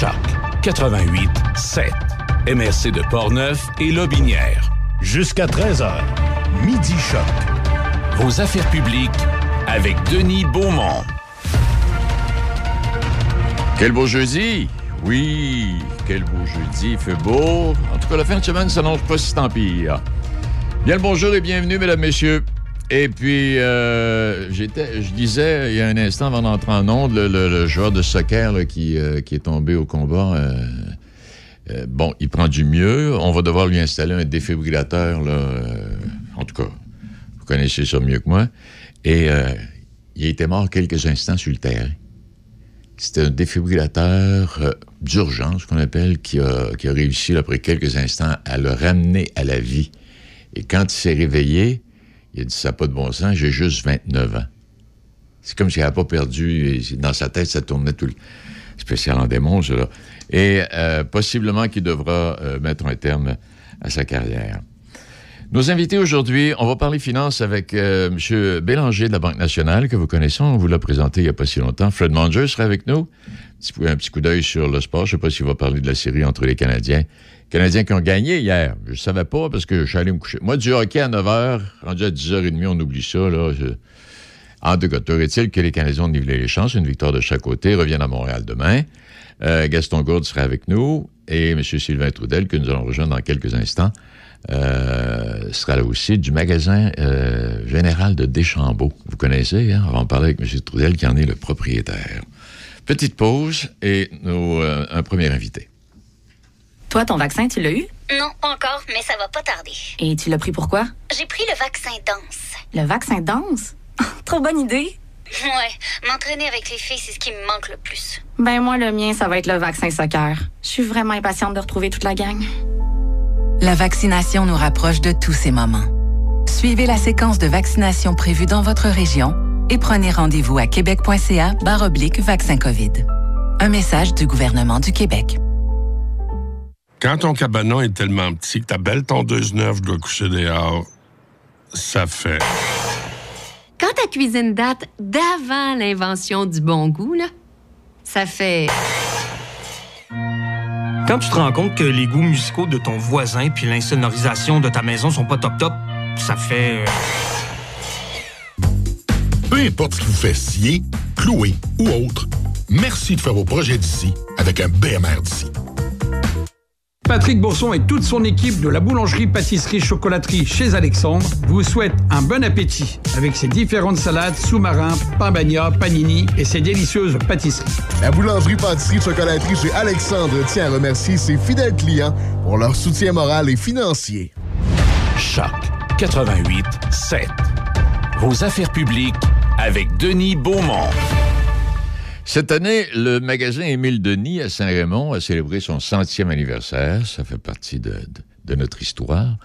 Choc 88 7. MRC de Portneuf et Lobinière. Jusqu'à 13h. Midi Choc. Vos affaires publiques avec Denis Beaumont. Quel beau jeudi! Oui, quel beau jeudi, il fait beau. En tout cas, la fin de semaine s'annonce pas si tant pire. Bien le bonjour et bienvenue, mesdames, messieurs. Et puis, euh, j'étais, je disais il y a un instant avant d'entrer en onde, le, joueur de soccer euh, qui est tombé au combat, euh, bon, il prend du mieux. On va devoir lui installer un défibrillateur, là, en tout cas, vous connaissez ça mieux que moi. Et il été mort quelques instants sur le terrain. C'était un défibrillateur d'urgence, qu'on appelle, qui a, réussi, après quelques instants, à le ramener à la vie. Et quand il s'est réveillé, il a dit, ça n'a pas de bon sens, j'ai juste 29 ans. C'est comme s'il n'avait pas perdu, dans sa tête, ça tournait tout le... Spécial en démon, là. Et euh, possiblement qu'il devra euh, mettre un terme à sa carrière. Nos invités aujourd'hui, on va parler finances avec euh, M. Bélanger de la Banque nationale, que vous connaissez, on vous l'a présenté il n'y a pas si longtemps. Fred Manger sera avec nous. Un petit coup d'œil sur le sport, je ne sais pas s'il va parler de la série entre les Canadiens. Canadiens qui ont gagné hier. Je ne savais pas parce que je suis allé me coucher. Moi, du hockey à 9 h, rendu à 10h30, on oublie ça. Là. En tout cas, est-il que les Canadiens ont nivelé les chances, une victoire de chaque côté, reviennent à Montréal demain. Euh, Gaston Gourde sera avec nous et M. Sylvain Trudel, que nous allons rejoindre dans quelques instants, euh, sera là aussi du magasin euh, général de Deschambault. Vous connaissez, hein? On va en parler avec M. Trudel, qui en est le propriétaire. Petite pause et nos, euh, un premier invité. Toi, ton vaccin, tu l'as eu? Non, pas encore, mais ça va pas tarder. Et tu l'as pris pourquoi? J'ai pris le vaccin danse. Le vaccin danse? Trop bonne idée! Ouais, m'entraîner avec les filles, c'est ce qui me manque le plus. Ben moi, le mien, ça va être le vaccin soccer. Je suis vraiment impatiente de retrouver toute la gang. La vaccination nous rapproche de tous ces moments. Suivez la séquence de vaccination prévue dans votre région et prenez rendez-vous à québec.ca barre oblique vaccin COVID. Un message du gouvernement du Québec. Quand ton cabanon est tellement petit que ta belle tondeuse neuve doit coucher dehors, ça fait. Quand ta cuisine date d'avant l'invention du bon goût, là, ça fait. Quand tu te rends compte que les goûts musicaux de ton voisin puis l'insonorisation de ta maison sont pas top top, ça fait. euh, Peu importe ce qui vous fait scier, clouer ou autre, merci de faire vos projets d'ici avec un BMR d'ici. Patrick Bourson et toute son équipe de la boulangerie-pâtisserie-chocolaterie chez Alexandre vous souhaitent un bon appétit avec ses différentes salades, sous-marins, pain bagna, panini et ses délicieuses pâtisseries. La boulangerie-pâtisserie-chocolaterie chez Alexandre tient à remercier ses fidèles clients pour leur soutien moral et financier. Choc 88 7. Vos affaires publiques avec Denis Beaumont. Cette année, le magasin Émile Denis à Saint-Raymond a célébré son centième anniversaire. Ça fait partie de, de- de notre histoire.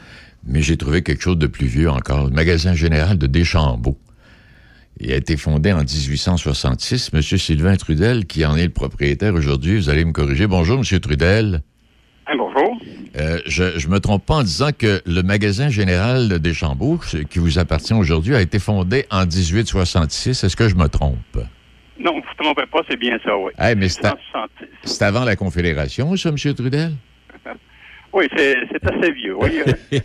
Mais j'ai trouvé quelque chose de plus vieux encore. Le magasin général de Deschambault. Il a été fondé en 1866. Monsieur Sylvain Trudel, qui en est le propriétaire aujourd'hui, vous allez me corriger. Bonjour, Monsieur Trudel. bonjour. Euh, je, je me trompe pas en disant que le magasin général de Deschambault, qui vous appartient aujourd'hui, a été fondé en 1866. Est-ce que je me trompe? Non, vous ne vous trompez pas, c'est bien ça, oui. Mais c'est à- 166. c'est avant la Confédération, ça, M. Trudel? Oui, c'est c'est assez vieux, oui.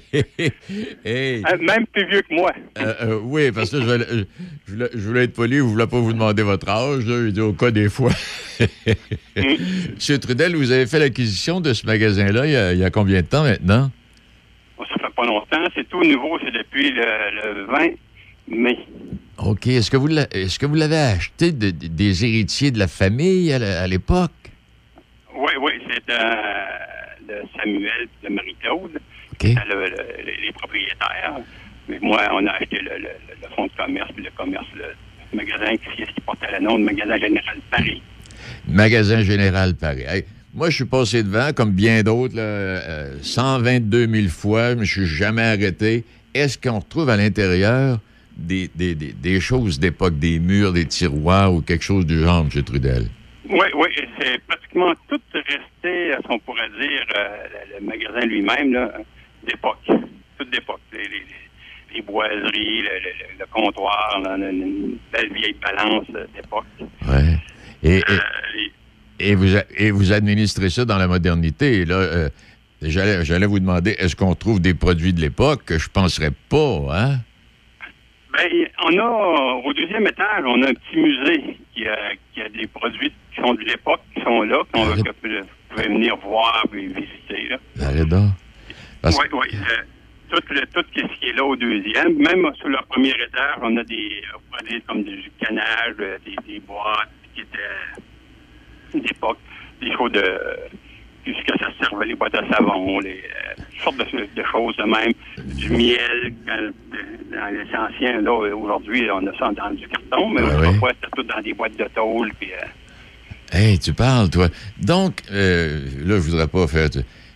Hey. Euh, Même plus vieux que moi. Euh, euh, oui, parce que je, voulais- je voulais, je voulais être poli, je ne voulais pas vous demander votre âge, là, je dis au cas des fois. Monsieur Trudel, vous avez fait l'acquisition de ce magasin-là il, y a- il y a combien de temps maintenant? Ça fait pas longtemps, c'est tout nouveau, c'est depuis le, le 20 mai. OK. Est-ce que vous l'a- est-ce que vous l'avez acheté de- de- des héritiers de la famille à l'époque? Oui, oui, c'est euh, de Samuel et de Marie-Claude, le- le- les, propriétaires. Mais moi, on a acheté le, le- fonds de commerce, puis le commerce, le magasin qui, qui portait le nom de magasin général Paris. Magasin Général Paris. Hey, moi, je suis passé devant, comme bien d'autres, là, euh, 122 000 fois, je ne suis jamais arrêté. Est-ce qu'on retrouve à l'intérieur des, des- des- des choses d'époque, des murs, des tiroirs ou quelque chose du genre, M. Trudel? Oui, oui, c'est pratiquement tout resté, qu'on pourrait dire, euh, le, magasin lui-même, là, d'époque. Tout d'époque. Les, les- les- les boiseries, le, le- le comptoir, là, une, belle vieille balance d'époque. Ouais. Et, et- Euh, et, vous, et vous administrez ça dans la modernité. Là, euh, j'allais, j'allais vous demander, est-ce qu'on trouve des produits de l'époque? Je penserais pas, hein? Ben, on a, au deuxième étage, on a un petit musée qui a, qui a des produits qui sont de l'époque, qui sont là, qu'on que vous pouvez venir voir et visiter. Là. Arrête donc. Oui, oui. euh, tout, le, tout ce qui est là au deuxième. Même sur le premier étage, on a des produits comme du canage, euh, des, des boîtes qui étaient d'époque, des choses de. Jusqu'à ça servait les boîtes à savon, les euh, sortes de, de choses de même. Du miel, quand- dans les anciens, là, aujourd'hui, on a ça dans du carton, mais autrefois, c'était tout dans des boîtes de tôle, puis euh, Hey, tu parles, toi. Donc, euh, là, je voudrais pas faire.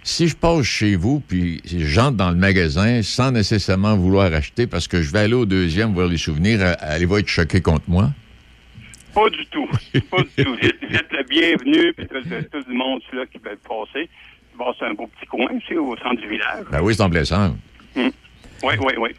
Si je passe chez vous, puis j'entre dans le magasin sans nécessairement vouloir acheter parce que je vais aller au deuxième voir les souvenirs, euh, allez-vous être choqué contre moi? Pas du tout. Pas du tout. Vous êtes, le bienvenu, puis tout, tout- tout le monde là, qui peut passer. Bon, c'est un beau petit coin, c'est au centre du village. Ben oui, c'est en plaisant. Oui, oui, oui.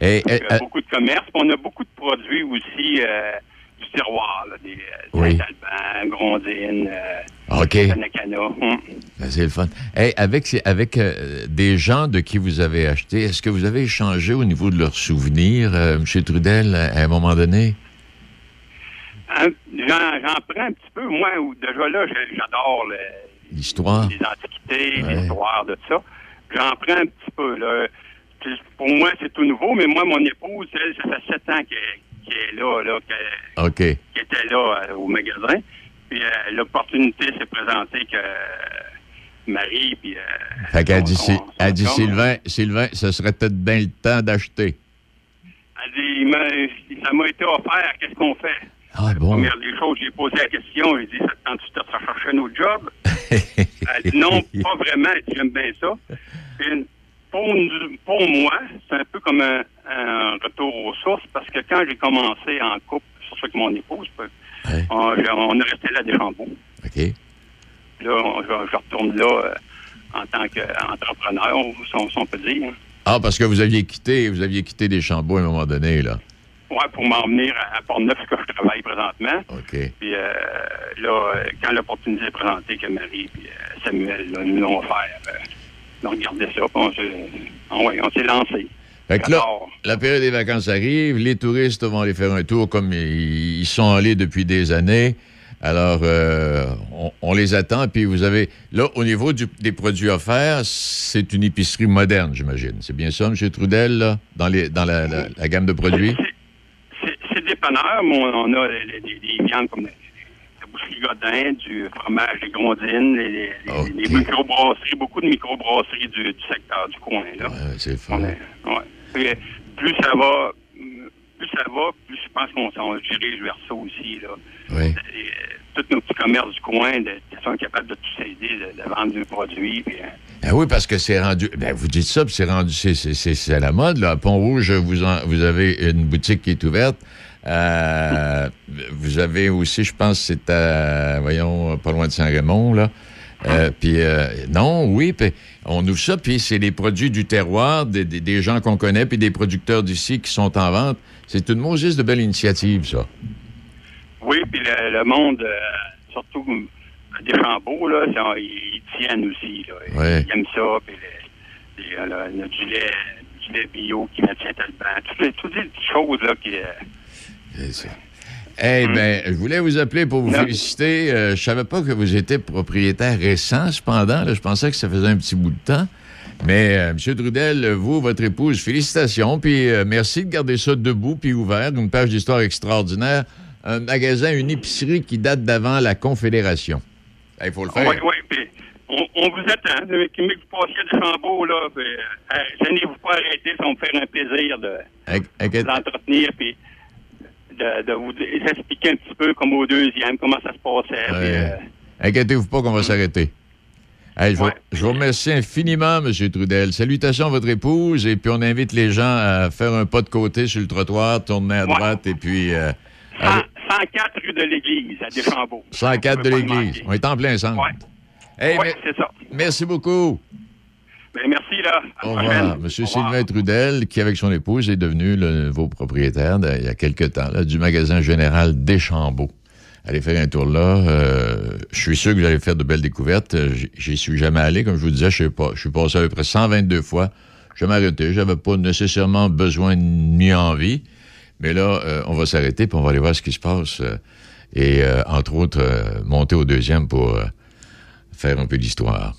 Et, Donc, euh, beaucoup de commerce. On a beaucoup de produits aussi euh, du terroir, là, des euh, Oui. Saint-Alban, Grondines, euh, OK. Tanacana. Hum. Ben, c'est le fun. Hey, avec avec euh, des gens de qui vous avez acheté, est-ce que vous avez échangé au niveau de leurs souvenirs, euh, M. Trudel, à un moment donné? Hein, J'en prends un petit peu. Moi, déjà là, j'adore le- L'histoire? les antiquités, Ouais. l'histoire de ça. J'en prends un petit peu. Là. Pour moi, c'est tout nouveau, mais moi, mon épouse, elle, ça fait sept ans qu'elle est là, là qu'elle était là euh, au magasin. Puis euh, l'opportunité s'est présentée que euh, Marie, puis... Fait qu'elle dit, elle dit Sylvain, Sylvain, ce serait peut-être bien le temps d'acheter. Elle dit, ça m'a été offert, qu'est-ce qu'on fait? Ah bon? Première des choses, j'ai posé la question, j'ai dit, ça te tente-tu de te chercher un autre job? Dit, non, pas vraiment, j'aime bien ça. Puis, pour, moi, c'est un peu comme un, un retour aux sources, parce que quand j'ai commencé en couple, surtout avec mon épouse, on, j'ai- on est resté là des Chambeaux. OK. Là, on- je, je retourne là euh, en tant qu'entrepreneur, si on, peut dire. Ah, parce que vous aviez quitté, vous aviez quitté des chambeaux à un moment donné, là. Ouais, pour m'en venir à, Port-Neuf, que je travaille présentement. OK. Puis euh, là, euh, quand l'opportunité est présentée que Marie et Samuel là, nous l'ont offert, euh, on regardait ça, puis on s'est ah on s'est lancé. Fait que là, la période des vacances arrive, les touristes vont aller faire un tour comme ils ils sont allés depuis des années. Alors, euh, on, on les attend. Puis vous avez, là, au niveau du- des produits offerts, c'est une épicerie moderne, j'imagine. C'est bien ça, M. Trudel, là, dans, les, dans la, la- la gamme de produits? On, a les viandes comme les- la boucherie Godin, du fromage, les grondines, les, les, les microbrasseries, beaucoup de microbrasseries du, du secteur du coin. Là. c'est est- ouais. Plus ça va, plus ça va, plus je pense qu'on s'en dirige vers ça aussi. Là. Oui. Et, euh, tous nos petits commerces du coin de, sont capables de tous aider, de, de vendre du produit. Puis, euh, Ah oui, parce que c'est rendu. Ben, vous dites ça, puis c'est rendu. C'est, à la mode, là. À Pont-Rouge, vous, en- vous avez une boutique qui est ouverte. Euh, vous avez aussi, je pense, c'est à. Voyons, pas loin de Saint-Raymond, là. Euh, puis, euh, non, oui, puis on ouvre ça, puis c'est les produits du terroir, des, des- des gens qu'on connaît, puis des producteurs d'ici qui sont en vente. C'est une Moses de belle initiative, ça. oui, puis le, le monde, euh, surtout des chambeaux, là, ça, ils, ils tiennent aussi. Là. Ils- Ouais. Ils aiment ça. Puis euh, le- le- du, lait, du lait bio qui vient de Saint-Alban. Toutes les, toutes les petites choses là, qui. Eh bien, je voulais vous appeler pour vous Non. féliciter. Euh, je savais pas que vous étiez propriétaire récent, cependant. là. je pensais que ça faisait un petit bout de temps. Mais, euh, M. Trudel, vous, votre épouse, félicitations. Puis euh, merci de garder ça debout puis ouvert. Une page d'histoire extraordinaire. Un magasin, une épicerie qui date d'avant la Confédération. Il faut le faire. Oui, oui, puis on, on vous attend. Que vous passiez de là, euh, gênez-vous pas arrêter, ça va me faire un plaisir de Inqui- puis de, de vous expliquer un petit peu comme au deuxième, comment ça se passait. Ouais. euh, Inquiétez-vous pas qu'on va s'arrêter. Hey, je, vous, je vous remercie infiniment, M. Trudel. Salutations à votre épouse, et puis on invite les gens à faire un pas de côté sur le trottoir, tourner à droite, et puis... euh, allez- 104 rue de l'Église, à Deschambault. 104 de l'église. On est en plein centre. Hey, c'est ça. Merci beaucoup. Ben, merci, là. À Au revoir. Monsieur Sylvain Trudel, qui, avec son épouse, est devenu le nouveau propriétaire, de- il y a quelque temps, là, du magasin général Deschambault. allez faire un tour là. Euh, je suis sûr que vous allez faire de belles découvertes. Euh, J'y suis jamais allé, comme je vous disais, je sais pas. Je suis passé à peu près 122 fois. Je m'arrêter. J'avais pas nécessairement besoin ni envie. Mais là, euh, on va s'arrêter puis on va aller voir ce qui se passe. euh, et entre autres, monter au deuxième pour faire un peu d'histoire.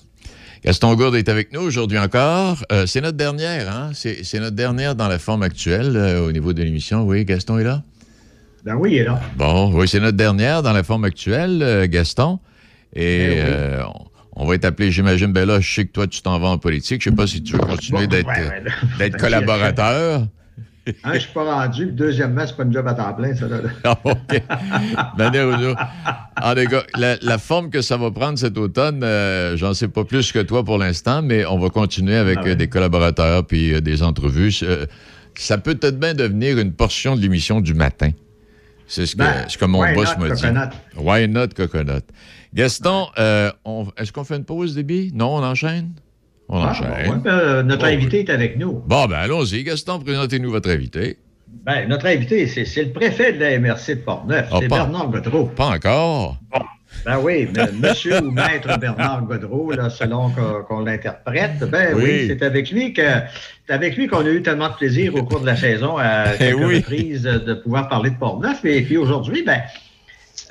Gaston Gourde est avec nous aujourd'hui encore. Euh, c'est notre dernière, hein? C'est notre dernière dans la forme actuelle euh, au niveau de l'émission. Oui, Gaston est là? Ben oui, il est là. Bon, oui, c'est notre dernière dans la forme actuelle, euh, Gaston. Et Eh oui. on, on va t'appeler, j'imagine, ben là, je sais que toi, tu t'en vas en politique. Je sais pas si tu veux continuer d'être collaborateur. Hein, je suis pas rendu. Deuxièmement, c'est pas une job à temps plein, ça. Là. Ah, OK. Manière ou autre. En tout cas, la, la forme que ça va prendre cet automne, euh, j'en sais pas plus que toi pour l'instant, mais on va continuer avec Ah ouais. euh, des collaborateurs puis euh, des entrevues. Ça peut peut-être bien devenir une portion de l'émission du matin. C'est ce que, Ben, ce que mon why boss not, m'a dit. coconut? Why not coconut? Gaston, on- est-ce qu'on fait une pause, Déby? Non, on enchaîne? On Ah, enchaîne. bon, ouais, ben, notre Bon, invité est avec nous. Bon, ben allons-y. Gaston, présentez-nous votre invité. Ben, notre invité, c'est le préfet de la MRC de Portneuf. Ah, c'est Bernard Godreau. Pas encore? Ben oui, mais monsieur ou maître Bernard Godreau, là, selon qu'on l'interprète, ben oui, Oui. c'est avec lui que c'est avec lui qu'on a eu tellement de plaisir au cours de la saison à Eh quelques oui. reprises de pouvoir parler de Portneuf. Et puis aujourd'hui, ben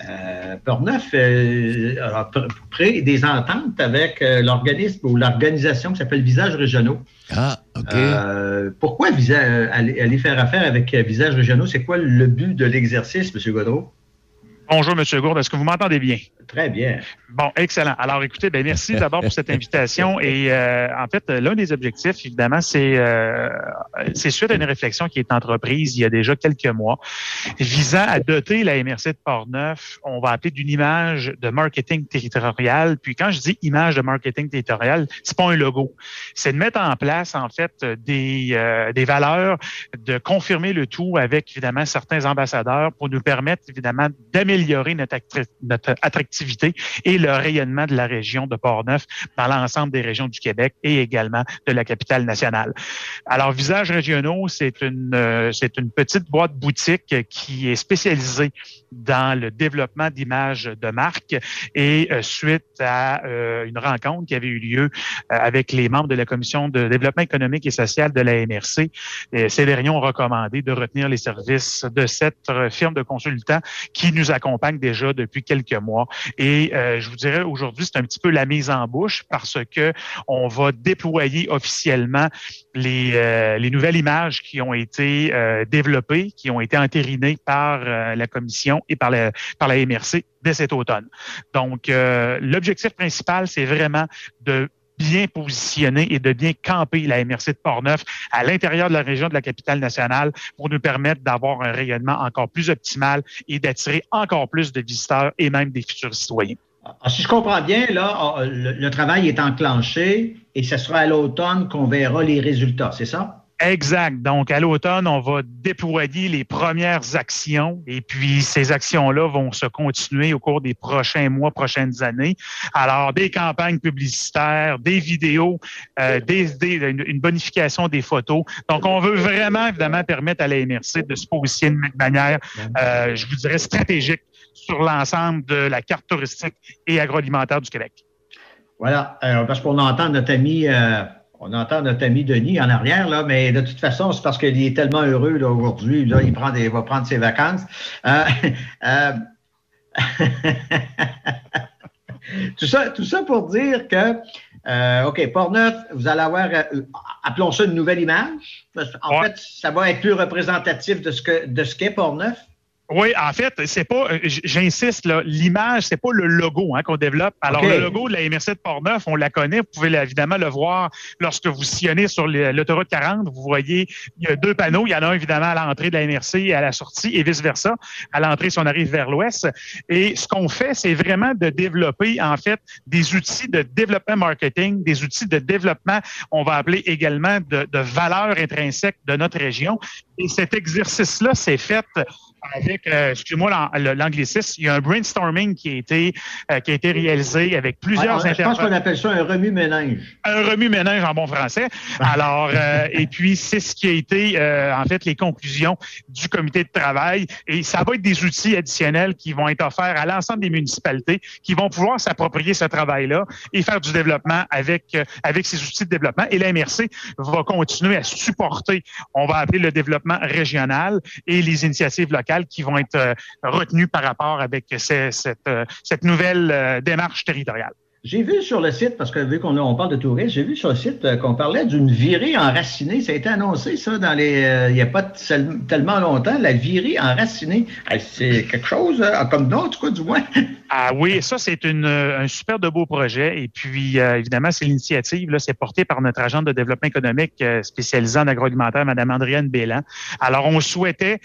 euh, Portneuf euh, a pr- pris des ententes avec euh, l'organisme ou l'organisation qui s'appelle Visages Régionaux. Ah, OK. Euh, pourquoi visa- aller, aller faire affaire avec Visages Régionaux? C'est quoi le but de l'exercice, M. Godreau? Bonjour, M. Gourde. Est-ce que vous m'entendez bien? Très bien. Bon, excellent. Alors, écoutez, ben, merci d'abord pour cette invitation. Et euh, en fait, l'un des objectifs, évidemment, c'est euh, c'est suite à une réflexion qui est entreprise il y a déjà quelques mois, visant à doter la MRC de Portneuf, on va appeler d'une image de marketing territorial. Puis quand je dis image de marketing territorial, c'est pas un logo. C'est de mettre en place, en fait, des, euh, des valeurs, de confirmer le tout avec, évidemment, certains ambassadeurs pour nous permettre, évidemment, d'améliorer notre, notre attractivité et le rayonnement de la région de Portneuf dans l'ensemble des régions du Québec et également de la capitale nationale. Alors, Visages régionaux, c'est une, euh, petite boîte boutique qui est spécialisée dans le développement d'images de marque et euh, suite à euh, une rencontre qui avait eu lieu avec les membres de la commission de développement économique et social de la MRC, ces derniers ont recommandé de retenir les services de cette firme de consultants qui nous accompagne déjà depuis quelques mois. Et euh, je vous dirais aujourd'hui, c'est un petit peu la mise en bouche parce que on va déployer officiellement les, euh, les nouvelles images qui ont été euh, développées, qui ont été entérinées par euh, la commission et par la, par la MRC dès cet automne. Donc, euh, l'objectif principal, c'est vraiment de bien positionner et de bien camper la MRC de Portneuf à l'intérieur de la région de la capitale nationale pour nous permettre d'avoir un rayonnement encore plus optimal et d'attirer encore plus de visiteurs et même des futurs citoyens. Ah, si je comprends bien, là, ah, le, le travail est enclenché et ce sera à l'automne qu'on verra les résultats, c'est ça? Exact. Donc, à l'automne, on va déployer les premières actions et puis ces actions-là vont se continuer au cours des prochains mois, prochaines années. Alors, des campagnes publicitaires, des vidéos, euh, des, des- une, bonification des photos. Donc, on veut vraiment, évidemment, permettre à la MRC de se positionner de manière, euh, je vous dirais, stratégique sur l'ensemble de la carte touristique et agroalimentaire du Québec. Voilà. Alors, parce qu'on entend notre ami, euh, on entend notre ami Denis en arrière, là, mais de toute façon, c'est parce qu'il est tellement heureux là, aujourd'hui. Là, il prend des, va prendre ses vacances. Euh, euh, tout, ça, tout ça pour dire que, euh, OK, Portneuf, vous allez avoir, euh, appelons ça une nouvelle image. En fait, ça va être plus représentatif de ce que de ce qu'est Portneuf. Oui, en fait, c'est pas, euh, j'insiste, là, l'image, c'est pas le logo hein, qu'on développe. Alors, le logo de la MRC de Portneuf, on la connaît. Vous pouvez évidemment le voir lorsque vous sillonnez sur l'autoroute 40. Vous voyez, il y a deux panneaux. Il y en a un, évidemment, à l'entrée de la MRC et à la sortie, et vice-versa. À l'entrée, si on arrive vers l'ouest. Et ce qu'on fait, c'est vraiment de développer, en fait, des outils de développement marketing, des outils de développement, on va appeler également de, de valeur intrinsèque de notre région Et cet exercice-là s'est fait avec, euh, excuse-moi l'anglicisme, il y a un brainstorming qui a été, euh, qui a été réalisé avec plusieurs ouais, Je pense qu'on appelle ça un remue-ménage. Un remue-ménage en bon français. Alors, euh, et puis, c'est ce qui a été, en fait, les conclusions du comité de travail. Et ça va être des outils additionnels qui vont être offerts à l'ensemble des municipalités qui vont pouvoir s'approprier ce travail-là et faire du développement avec, avec ces outils de développement. Et la MRC va continuer à supporter, on va appeler le développement régional et les initiatives locales qui vont être euh, retenus par rapport avec cette, euh, cette nouvelle euh, démarche territoriale. J'ai vu sur le site, parce que vu qu'on on parle de tourisme, j'ai vu sur le site qu'on parlait d'une virée enracinée. Ça a été annoncé, ça, dans les. il n'y a pas tellement longtemps, la virée enracinée. C'est quelque chose, comme nom, en tout cas, du moins. Ah oui, ça, c'est un super de beau projet. Et puis, évidemment, c'est l'initiative, là, c'est porté par notre agente de développement économique spécialisée en agroalimentaire, Mme Andrienne Bélan. Alors, on souhaitait,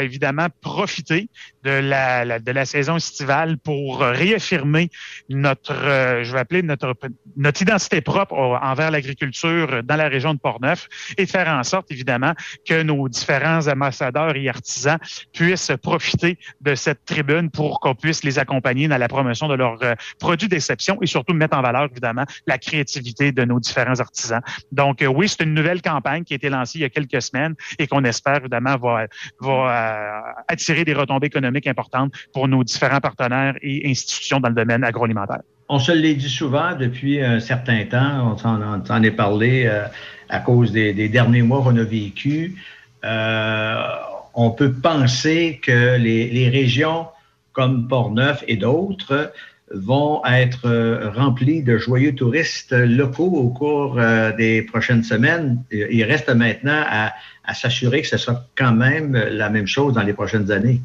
évidemment, profiter de la, de la saison estivale pour réaffirmer notre je vais appeler notre, notre identité propre envers l'agriculture dans la région de Portneuf et faire en sorte, évidemment, que nos différents ambassadeurs et artisans puissent profiter de cette tribune pour qu'on puisse les accompagner dans la promotion de leurs euh, produits d'exception et surtout mettre en valeur, évidemment, la créativité de nos différents artisans. Donc, euh, oui, c'est une nouvelle campagne qui a été lancée il y a quelques semaines et qu'on espère, évidemment, va, va euh, attirer des retombées économiques importantes pour nos différents partenaires et institutions dans le domaine agroalimentaire. On se l'est dit souvent depuis un certain temps, on s'en est parlé euh, à cause des, derniers mois qu'on a vécu. Euh, on peut penser que les, régions comme Port-Neuf et d'autres vont être euh, remplies de joyeux touristes locaux au cours des prochaines semaines. Il reste maintenant à s'assurer que ce soit quand même la même chose dans les prochaines années.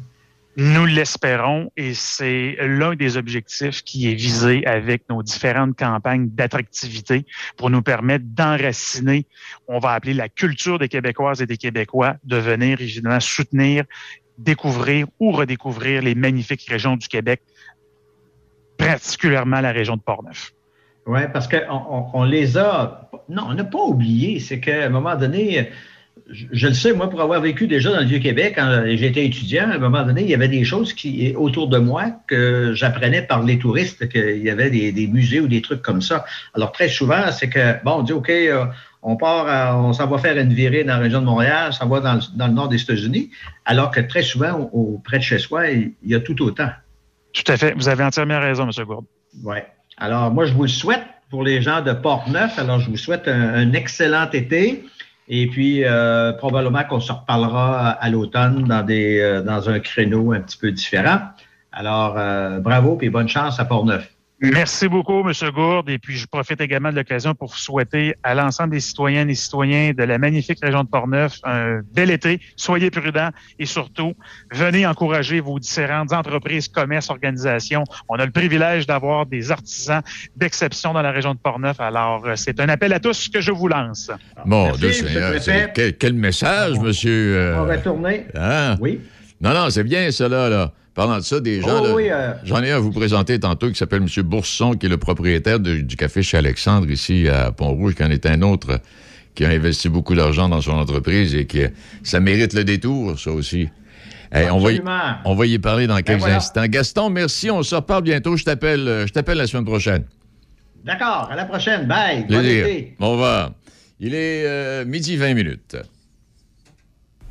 Nous l'espérons et c'est l'un des objectifs qui est visé avec nos différentes campagnes d'attractivité pour nous permettre d'enraciner, on va appeler la culture des Québécoises et des Québécois, de venir évidemment soutenir, découvrir ou redécouvrir les magnifiques régions du Québec, particulièrement la région de Portneuf. Oui, parce qu'on on les a, non, on n'a pas oublié, c'est qu'à un moment donné, je, le sais, moi, pour avoir vécu déjà dans le Vieux-Québec, quand j'étais étudiant, à un moment donné, il y avait des choses qui, autour de moi que j'apprenais par les touristes, qu'il y avait des, musées ou des trucs comme ça. Alors, très souvent, c'est que, bon, on dit, OK, euh, on part, on s'en va faire une virée dans la région de Montréal, ça va dans le, nord des États-Unis, alors que très souvent, près de chez soi, il, y a tout autant. Tout à fait. Vous avez entièrement raison, M. Gourde. Oui. Alors, moi, je vous le souhaite pour les gens de Port-Neuf. Alors, je vous souhaite un excellent été. Et puis, euh, probablement qu'on se reparlera à l'automne dans, des, euh, dans un créneau un petit peu différent. Alors, euh, bravo et bonne chance à Port-Neuf. Merci beaucoup, M. Gourde. Et puis, je profite également de l'occasion pour souhaiter à l'ensemble des citoyennes et citoyens de la magnifique région de Portneuf un bel été. Soyez prudents et surtout, venez encourager vos différentes entreprises, commerces, organisations. On a le privilège d'avoir des artisans d'exception dans la région de Portneuf. Alors, c'est un appel à tous que je vous lance. Bon, quel, quel, message, monsieur. Euh, On va tourner. Hein? Oui. Non, non, c'est bien cela, là. Parlant de ça, des gens, oh euh, j'en ai un à vous présenter tantôt qui s'appelle M. Bourson, qui est le propriétaire du café chez Alexandre ici à Pont-Rouge, qui en est un autre qui a investi beaucoup d'argent dans son entreprise et qui ça mérite le détour, ça aussi. on, va y, on, va y, parler dans ben quelques instants. Gaston, merci. On se reparle bientôt. Je t'appelle, euh, je t'appelle la semaine prochaine. D'accord. À la prochaine. Bye. Bon été. Au revoir. Il est euh, midi 20 minutes.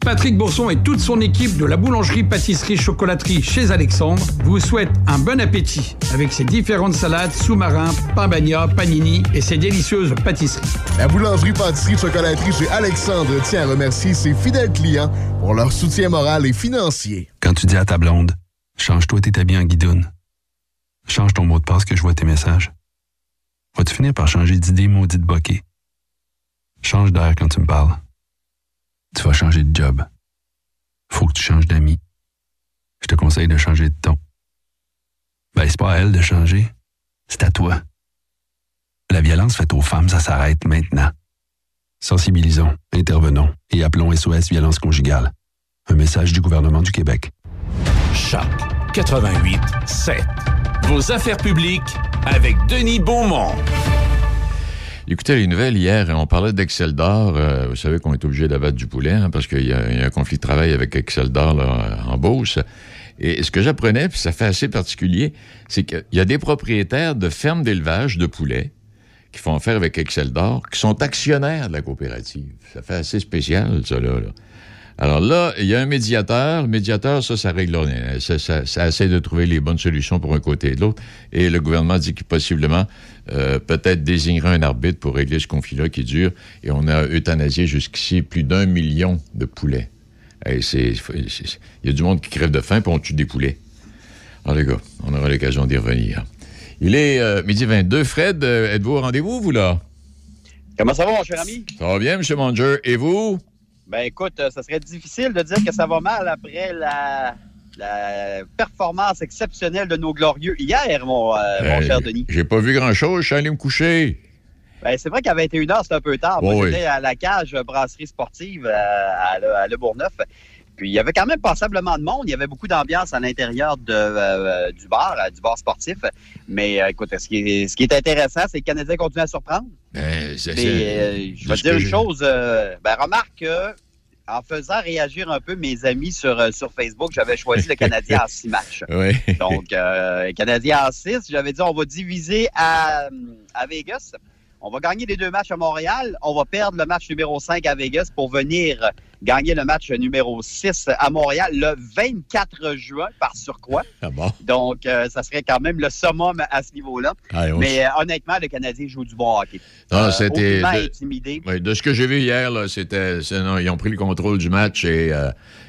Patrick Bourson et toute son équipe de la boulangerie-pâtisserie-chocolaterie chez Alexandre vous souhaitent un bon appétit avec ses différentes salades, sous-marins, pain bagna, panini et ses délicieuses pâtisseries. La boulangerie-pâtisserie-chocolaterie chez Alexandre tient à remercier ses fidèles clients pour leur soutien moral et financier. Quand tu dis à ta blonde, change-toi tes habits en guidoune. Change ton mot de passe que je vois tes messages. Vas-tu finir par changer d'idée maudite bokeh? Change d'air quand tu me parles tu vas changer de job. faut que tu changes d'amis. Je te conseille de changer de ton. Ben, c'est pas à elle de changer, c'est à toi. La violence faite aux femmes, ça s'arrête maintenant. Sensibilisons, intervenons et appelons SOS Violence Conjugale. Un message du gouvernement du Québec. Choc 88 7. Vos affaires publiques avec Denis Beaumont. Écoutez les nouvelles hier, on parlait d'Excel d'or. Euh, vous savez qu'on est obligé d'abattre du poulet hein, parce qu'il y, a un conflit de travail avec Excel d'or en Beauce. Et ce que j'apprenais, puis ça fait assez particulier, c'est qu'il y a des propriétaires de fermes d'élevage de poulets qui font affaire avec Excel d'or, qui sont actionnaires de la coopérative. Ça fait assez spécial, ça, là. Alors là, il y a un médiateur. Le médiateur, ça, ça règle rien. Ça, ça, ça, essaie de trouver les bonnes solutions pour un côté et de l'autre. Et le gouvernement dit qu'il possiblement, euh, peut-être désignera un arbitre pour régler ce conflit-là qui dure. Et on a euthanasié jusqu'ici plus d'un million de poulets. Il y a du monde qui crève de faim, puis on tue des poulets. Alors les gars, on aura l'occasion d'y revenir. Il est euh, midi 22. Fred, euh, êtes-vous au rendez-vous, vous, là? Comment ça va, mon cher ami? Ça va bien, M. Manger. Et vous? Ben écoute, euh, ça serait difficile de dire que ça va mal après la, performance exceptionnelle de nos glorieux hier, mon, euh, cher Denis. J'ai pas vu grand-chose, je suis allé me coucher. Ben, c'est vrai qu'à 21h, c'était un peu tard. Moi, j'étais à la cage brasserie sportive euh, à, Le Bourgneuf. Puis il y avait quand même passablement de monde. Il y avait beaucoup d'ambiance à l'intérieur de, du bar, du bar sportif. Mais écoute, ce qui, est, ce qui est intéressant, c'est que le Canadien continue à surprendre. Ben, je vais te dire une chose. ben, remarque que en faisant réagir un peu mes amis sur, euh, sur Facebook, j'avais choisi le Canadien en six matchs. Donc, euh, Canadien en six, j'avais dit on va diviser à, à Vegas. On va gagner les deux matchs à Montréal. On va perdre le match numéro 5 à Vegas pour venir gagner le match numéro 6 à Montréal le 24 juin, par surcroît. Ah bon? Donc, euh, ça serait quand même le summum à ce niveau-là. Ah, Mais euh, honnêtement, le Canadien joue du bon hockey. Non, euh, c'était. De, intimidé. de ce que j'ai vu hier, c'était. Ils ont pris le contrôle du match et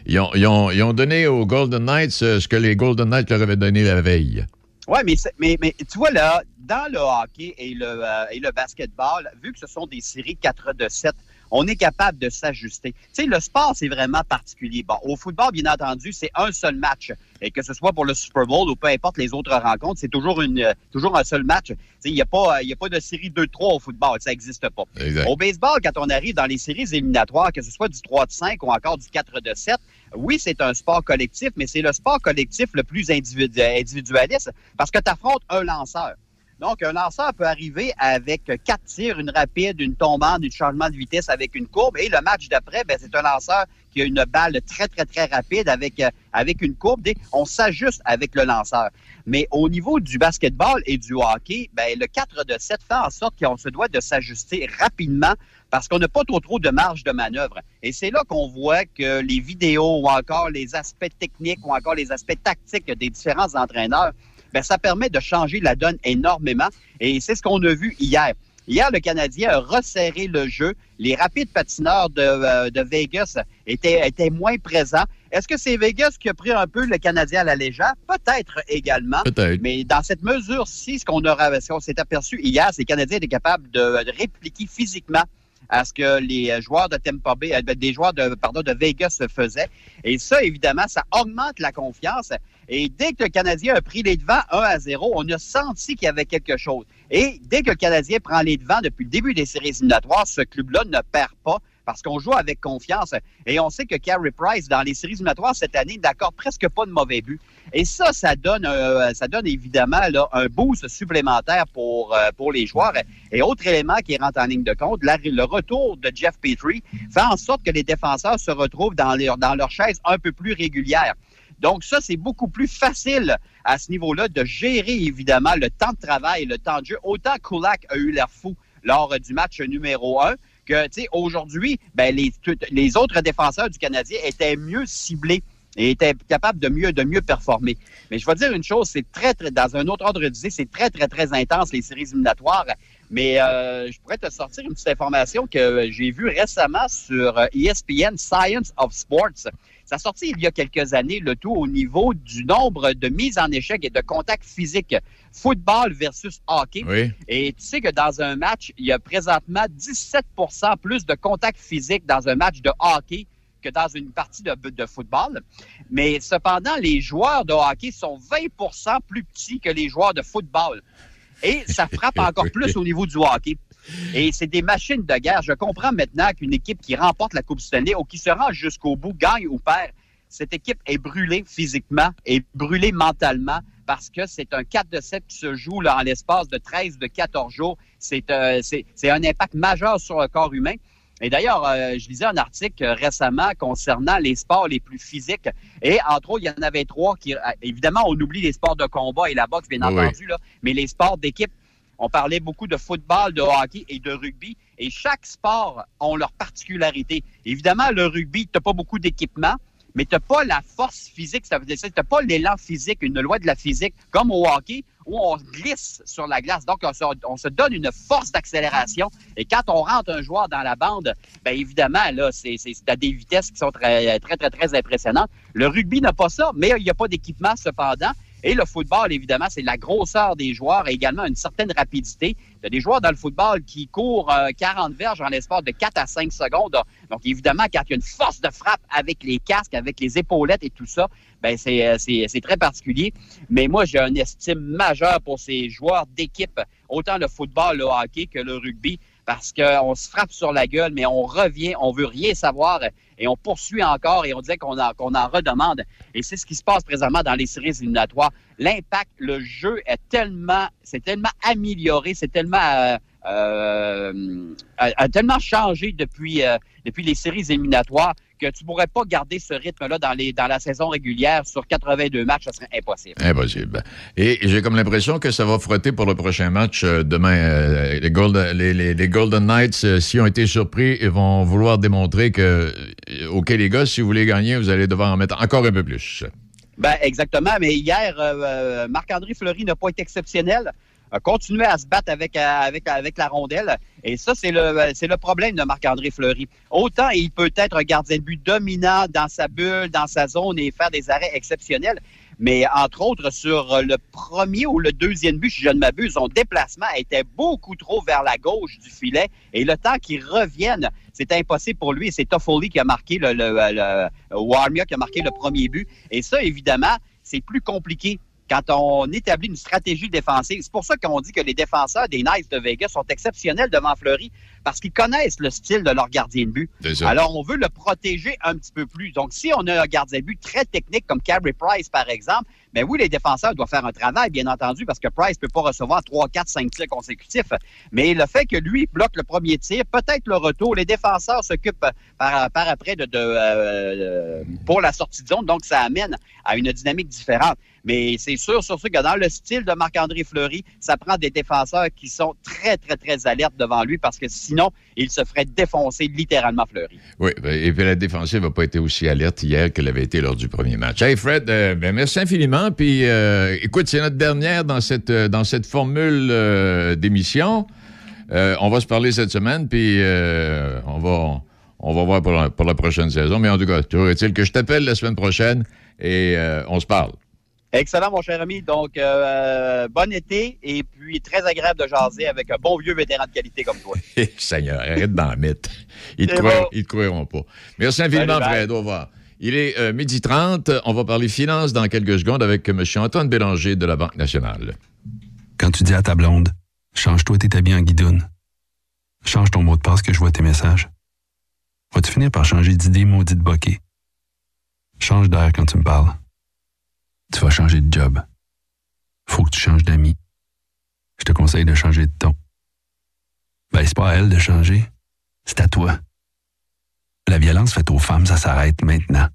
ils, ont, ils, ont, ils, ont, donné aux Golden Knights ce que les Golden Knights leur avaient donné la veille. Oui, mais, mais, mais, tu vois, là, dans le hockey et le, euh, et le basketball, vu que ce sont des séries 4 de 7, on est capable de s'ajuster. Tu sais, le sport, c'est vraiment particulier. Bon, au football, bien entendu, c'est un seul match. Et que ce soit pour le Super Bowl ou peu importe les autres rencontres, c'est toujours une euh, toujours un seul match. Tu sais, il n'y a, pas, a pas de série 2-3 au football. Ça n'existe pas. Au baseball, quand on arrive dans les séries éliminatoires, que ce soit du 3 de 5 ou encore du 4 de 7, oui, c'est un sport collectif, mais c'est le sport collectif le plus individualiste parce que tu affrontes un lanceur. Donc, un lanceur peut arriver avec quatre tirs, une rapide, une tombante, un changement de vitesse avec une courbe. Et le match d'après, ben, c'est un lanceur qui a une balle très, très, très rapide avec, euh, avec une courbe. On s'ajuste avec le lanceur. Mais au niveau du basketball et du hockey, ben, le 4 de 7 fait en sorte qu'on se doit de s'ajuster rapidement parce qu'on n'a pas trop trop de marge de manœuvre. Et c'est là qu'on voit que les vidéos ou encore les aspects techniques ou encore les aspects tactiques des différents entraîneurs, ben, ça permet de changer la donne énormément. Et c'est ce qu'on a vu hier. Hier, le Canadien a resserré le jeu. Les rapides patineurs de, euh, de Vegas étaient, étaient, moins présents. Est-ce que c'est Vegas qui a pris un peu le Canadien à la légère? Peut-être également. Peut-être. Mais dans cette mesure-ci, ce qu'on qu s'est aperçu hier, c'est que le Canadien était capable de, de répliquer physiquement à ce que les joueurs de Tampa Bay, euh, des joueurs de, pardon, de Vegas faisaient. Et ça, évidemment, ça augmente la confiance. Et dès que le Canadien a pris les devants 1 à 0, on a senti qu'il y avait quelque chose. Et dès que le Canadien prend les devants depuis le début des séries éliminatoires, ce club-là ne perd pas parce qu'on joue avec confiance. Et on sait que Carey Price, dans les séries éliminatoires cette année, n'accorde presque pas de mauvais buts. Et ça, ça donne, euh, ça donne évidemment là, un boost supplémentaire pour, euh, pour les joueurs. Et autre élément qui rentre en ligne de compte, le retour de Jeff Petrie fait en sorte que les défenseurs se retrouvent dans leur, dans leur chaise un peu plus régulière. Donc ça, c'est beaucoup plus facile à ce niveau-là de gérer évidemment le temps de travail, le temps de jeu. Autant Kulak a eu l'air fou lors du match numéro un, que, tu sais, aujourd'hui, ben, les, autres défenseurs du Canadien étaient mieux ciblés et étaient capables de mieux, de mieux performer. Mais je vais dire une chose, c'est très, très, dans un autre ordre d'idée, c'est très, très, très intense, les séries éliminatoires. Mais euh, je pourrais te sortir une petite information que j'ai vue récemment sur ESPN Science of Sports. Ça a sorti il y a quelques années le tout au niveau du nombre de mises en échec et de contacts physiques football versus hockey. Et tu sais que dans un match, il y a présentement 17% plus de contacts physiques dans un match de hockey que dans une partie de, de football. Mais cependant, les joueurs de hockey sont 20% plus petits que les joueurs de football. Et ça frappe encore plus au niveau du hockey. Et c'est des machines de guerre. Je comprends maintenant qu'une équipe qui remporte la Coupe Stanley ou qui se rend jusqu'au bout, gagne ou perd, cette équipe est brûlée physiquement et brûlée mentalement parce que c'est un 4 de 7 qui se joue là, en l'espace de 13 de 14 jours. C'est euh, c'est un impact majeur sur le corps humain. Et d'ailleurs, euh, je lisais un article récemment concernant les sports les plus physiques. Et entre autres, il y en avait trois qui, euh, évidemment, on oublie les sports de combat et la boxe, bien Oui, entendu, là, mais les sports d'équipe. On parlait beaucoup de football, de hockey et de rugby. Et chaque sport ont leur particularité. Évidemment, le rugby, tu pas beaucoup d'équipement, mais tu n'as pas la force physique. Ça veut dire tu n'as pas l'élan physique, une loi de la physique, comme au hockey, où on glisse sur la glace. Donc, on se, on se donne une force d'accélération. Et quand on rentre un joueur dans la bande, bien évidemment, là, c'est à des vitesses qui sont très, très, très, très impressionnantes. Le rugby n'a pas ça, mais il n'y a pas d'équipement cependant. Et le football, évidemment, c'est la grosseur des joueurs et également une certaine rapidité. Il y a des joueurs dans le football qui courent euh, 40 verges en l'espace de 4 à 5 secondes. Donc, évidemment, quand il y a une force de frappe avec les casques, avec les épaulettes et tout ça, ben c'est euh, très particulier. Mais moi, j'ai une estime majeure pour ces joueurs d'équipe, autant le football, le hockey que le rugby, parce qu'on se frappe sur la gueule, mais on revient, on veut rien savoir et on poursuit encore et on disait qu'on en, redemande. Et c'est ce qui se passe présentement dans les séries éliminatoires. L'impact, le jeu est tellement, c'est tellement amélioré, c'est tellement, euh, euh, a, a tellement changé depuis, euh, depuis les séries éliminatoires que tu pourrais pas garder ce rythme-là dans, les, dans la saison régulière sur 82 matchs, ça serait impossible. Impossible. Et j'ai comme l'impression que ça va frotter pour le prochain match euh, demain. Euh, les, Golden, les, les- les Golden Knights, euh, s'ils ont été surpris, ils vont vouloir démontrer que, OK, les gars, si vous voulez gagner, vous allez devoir en mettre encore un peu plus. Ben, exactement. Mais hier, Marc-André Fleury n'a pas été exceptionnel. A continué à se battre avec, euh, avec, avec la rondelle. Et ça, c'est le, euh, c'est le problème de Marc-André Fleury. Autant il peut être un gardien de but dominant dans sa bulle, dans sa zone et faire des arrêts exceptionnels. Mais entre autres, sur le premier ou le deuxième but, si je ne m'abuse, son déplacement était beaucoup trop vers la gauche du filet. Et le temps qu'il revienne, c'est impossible pour lui. C'est Toffoli qui a marqué le, le, qui a marqué le premier but. Et ça, évidemment, c'est plus compliqué quand on établit une stratégie défensive. C'est pour ça qu'on dit que les défenseurs des Knights de Vegas sont exceptionnels devant Fleury parce qu'ils connaissent le style de leur gardien de but. Alors, on veut le protéger un petit peu plus. Donc, si on a un gardien de but très technique comme Carey Price, par exemple, mais oui, les défenseurs doivent faire un travail, bien entendu, parce que Price peut pas recevoir 3, 4, 5 tirs consécutifs. Mais le fait que lui bloque le premier tir, peut-être le retour, les défenseurs s'occupent par, par après de, de, euh, pour la sortie de zone, donc ça amène à une dynamique différente. Mais c'est sûr, sur ce que dans le style de Marc-André Fleury, ça prend des défenseurs qui sont très, très, très alertes devant lui parce que sinon, il se ferait défoncer littéralement Fleury. Oui, ben, et puis la défensive n'a pas été aussi alerte hier qu'elle avait été lors du premier match. Hey Fred, euh, ben, merci infiniment. Puis euh, écoute, c'est notre dernière dans cette, euh, dans cette formule d'émission. On va se parler cette semaine, puis on, va, on va voir pour la, prochaine saison. Mais en tout cas, toujours est-il que je t'appelle la semaine prochaine et on se parle. Excellent, mon cher ami. Donc, euh, bon été et puis très agréable de jaser avec un bon vieux vétéran de qualité comme toi. Eh, Seigneur, arrête d'en mettre. Ils te, bon. ils te croiront pas. Merci infiniment, Salut. Fred. Au revoir. Il est euh, midi 30. On va parler finances dans quelques secondes avec M. Antoine Bélanger de la Banque nationale. Quand tu dis à ta blonde, change-toi tes habits en guidoune. Change ton mot de passe que je vois tes messages. Vas-tu finir par changer d'idée maudite bokeh? Change d'air quand tu me parles. Tu vas changer de job. Faut que tu changes d'amis. Je te conseille de changer de ton. Ben, c'est pas à elle de changer. C'est à toi. La violence faite aux femmes, ça s'arrête maintenant.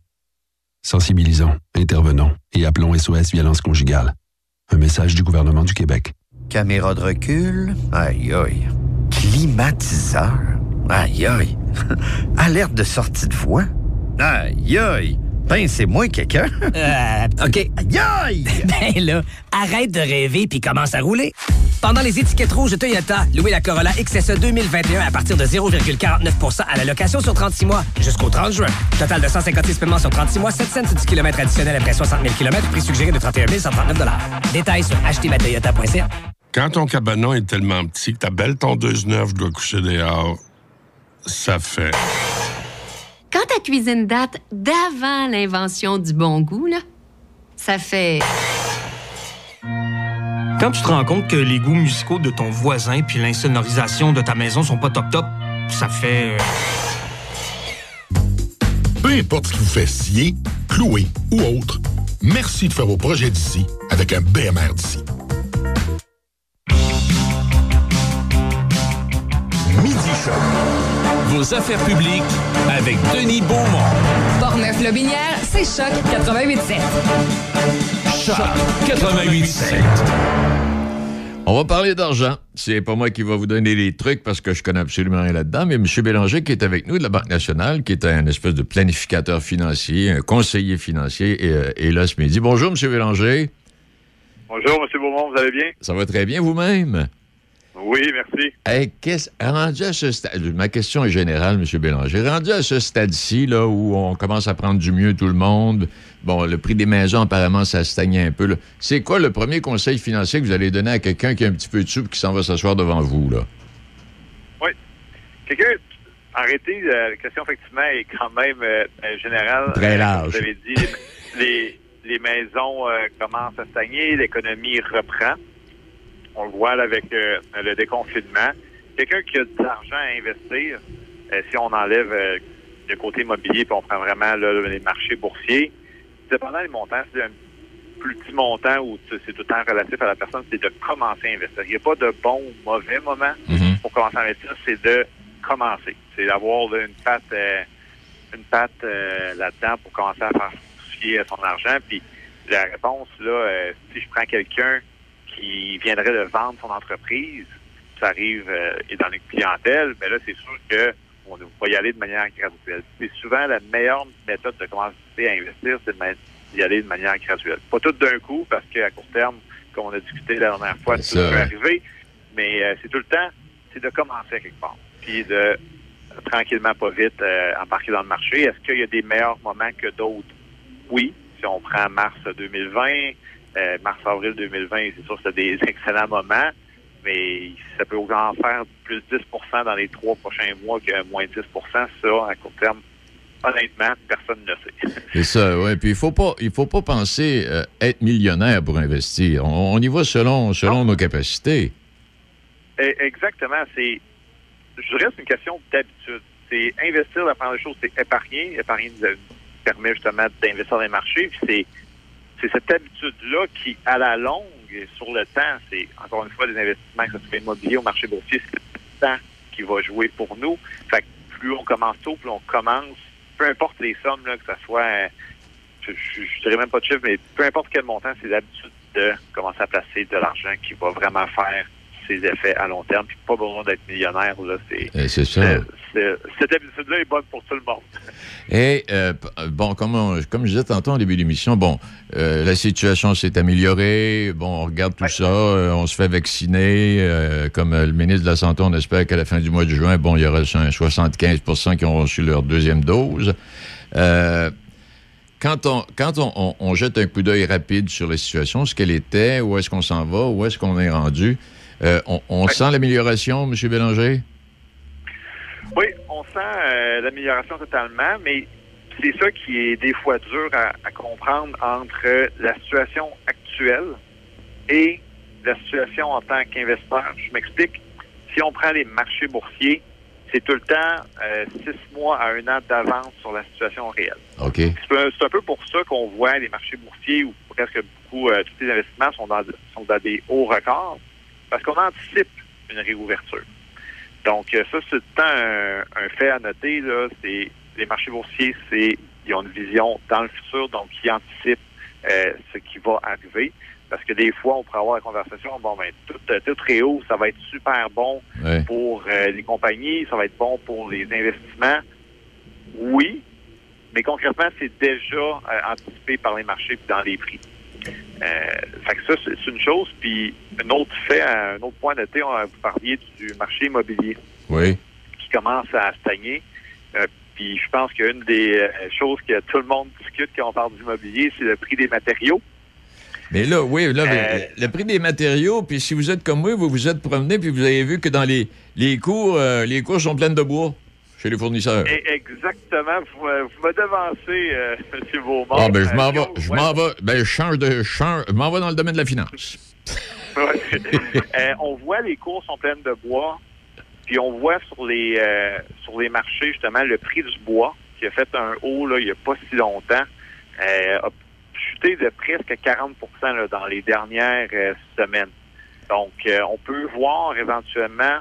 Sensibilisons, intervenons et appelons SOS Violence Conjugale. Un message du gouvernement du Québec. Caméra de recul. Aïe aïe. Climatiseur. Aïe aïe. Alerte de sortie de voie. Aïe aïe. Ben, c'est moi quelqu'un. Euh, OK. Aïe aïe. Ben là, arrête de rêver puis commence à rouler. Pendant les étiquettes rouges de Toyota, louez la Corolla XSE 2021 à partir de 0,49% à la location sur 36 mois jusqu'au 30 juin. Total de 156 paiements sur 36 mois, 7 cents du kilomètre additionnel après 60 000 km, prix suggéré de 31 139 Détails sur achetermatoyota.ca. Quand ton cabanon est tellement petit que ta belle tondeuse neuve doit coucher dehors, ça fait. Quand ta cuisine date d'avant l'invention du bon goût, là, ça fait... Quand tu te rends compte que les goûts musicaux de ton voisin puis l'insonorisation de ta maison sont pas top top, ça fait... euh, Peu importe ce qui vous fait scier, clouer ou autre, merci de faire vos projets d'ici avec un BMR d'ici. Vos affaires publiques avec Denis Beaumont. Portneuf-Lobinière, c'est Choc 88.7. Choc 88.7. On va parler d'argent. C'est pas moi qui va vous donner les trucs parce que je connais absolument rien là-dedans, mais M. Bélanger qui est avec nous de la Banque nationale, qui est un espèce de planificateur financier, un conseiller financier, et, euh, est là ce midi. Bonjour, M. Bélanger. Bonjour, M. Beaumont, vous allez bien? Ça va très bien vous-même? Oui, merci. Hey, qu'est-ce- rendu à ce stade, ma question est générale, M. Bélanger. Rendu à ce stade-ci, là, où on commence à prendre du mieux tout le monde, bon, le prix des maisons, apparemment, ça stagne un peu. là. C'est quoi le premier conseil financier que vous allez donner à quelqu'un qui a un petit peu de sous et qui s'en va s'asseoir devant vous, là? Oui. Quelqu'un, arrêtez, euh, la question, effectivement, est quand même euh, euh, générale. Très Euh, large. Vous avez dit, les, les, les maisons euh, commencent à stagner, l'économie reprend. On le voit avec euh, le déconfinement. Quelqu'un qui a de l'argent à investir, euh, si on enlève euh, le côté immobilier puis on prend vraiment là, les marchés boursiers, dépendant des montants, c'est un plus petit montant ou c'est tout le temps relatif à la personne, c'est de commencer à investir. Il n'y a pas de bon ou mauvais moment pour commencer à investir, c'est de commencer. C'est d'avoir une patte, une patte là-dedans pour commencer à faire fructifier son argent. Puis la réponse, là, si je prends quelqu'un qui viendrait de vendre son entreprise, ça arrive euh, et dans une clientèle, mais là, c'est sûr que on va y aller de manière graduelle. C'est souvent la meilleure méthode de commencer à investir, c'est d'y aller de manière graduelle. Pas tout d'un coup, parce qu'à court terme, comme on a discuté la dernière fois, tout ça, peut arriver, mais euh, c'est tout le temps, c'est de commencer à quelque part. Puis de euh, tranquillement, pas vite, euh, embarquer dans le marché. Est-ce qu'il y a des meilleurs moments que d'autres? Oui. Si on prend mars 2020, euh, mars-avril 2020, c'est sûr que c'est des excellents moments, mais ça peut en faire plus 10 dans les trois prochains mois que moins 10 Ça, à court terme, honnêtement, personne ne le sait. C'est ça, oui. Puis il faut pas, il faut pas penser euh, être millionnaire pour investir. On, on y va selon, selon nos capacités. Eh, Exactement. C'est, je dirais, c'est une question d'habitude. C'est investir, la première chose, c'est épargner. Épargner nous nous permet justement d'investir dans les marchés. Puis c'est, c'est cette habitude-là qui, à la longue, et sur le temps, c'est encore une fois des investissements, que ce soit immobilier ou marché boursier, c'est le temps qui va jouer pour nous. Fait que plus on commence tôt, plus on commence, peu importe les sommes, là, que ce soit, je, je, je dirais même pas de chiffre, mais peu importe quel montant, c'est l'habitude de commencer à placer de l'argent qui va vraiment faire ses effets à long terme. Puis pas besoin d'être millionnaire, là. C'est, Eh, c'est ça. cette habitude-là est bonne pour tout le monde. Et, euh, euh, bon, comme, on- comme je disais tantôt en début d'émission, bon, euh, la situation s'est améliorée. Bon, on regarde tout ça. euh, on se fait vacciner. comme le ministre de la Santé, on espère qu'à la fin du mois de juin, bon, il y aura un 75% qui ont reçu leur deuxième dose. Euh, quand on, quand on, on- on jette un coup d'œil rapide sur la situation, ce qu'elle était, où est-ce qu'on s'en va, où est-ce qu'on est rendu, euh, on, on sent l'amélioration, M. Bélanger? Oui, on sent euh, l'amélioration totalement, mais c'est ça qui est des fois dur à, à comprendre entre la situation actuelle et la situation en tant qu'investisseur. Je m'explique. Si on prend les marchés boursiers, c'est tout le temps euh, six mois à un an d'avance sur la situation réelle. OK. C'est un, peu pour ça qu'on voit les marchés boursiers où presque beaucoup, euh, tous les investissements sont dans, sont dans des hauts records parce qu'on anticipe une réouverture. Donc, euh, ça, c'est un, un fait à noter. Là, c'est les marchés boursiers, c'est ils ont une vision dans le futur, donc ils anticipent euh, ce qui va arriver. Parce que des fois, on pourrait avoir la conversation, bon, ben, tout, euh, tout très haut, ça va être super bon pour euh, les compagnies, ça va être bon pour les investissements. Oui, mais concrètement, c'est déjà euh, anticipé par les marchés et dans les prix. Euh, fait que ça, c'est une chose. Puis, un autre fait, un autre point noté, on a- vous parliez du marché immobilier Oui. qui commence à stagner. Euh, puis, je pense qu'une des euh, choses que tout le monde discute quand on parle d'immobilier, c'est le prix des matériaux. Mais là, oui, là, Euh, le prix des matériaux, puis si vous êtes comme moi, vous vous êtes promené, puis vous avez vu que dans les, les cours, euh, les cours sont pleines de bois. Chez les fournisseurs. Exactement. Vous, euh, vous me devancez, euh, M. Beaumont. Ah, ben, je m'en Euh, vais. Je m'en vais. Ben, je change de. change- je m'en vais dans le domaine de la finance. Euh, on voit les cours sont pleines de bois, puis on voit sur les euh, sur les marchés justement le prix du bois qui a fait un haut là, il n'y a pas si longtemps, euh, a chuté de presque 40 là, dans les dernières semaines. Donc, on peut voir éventuellement,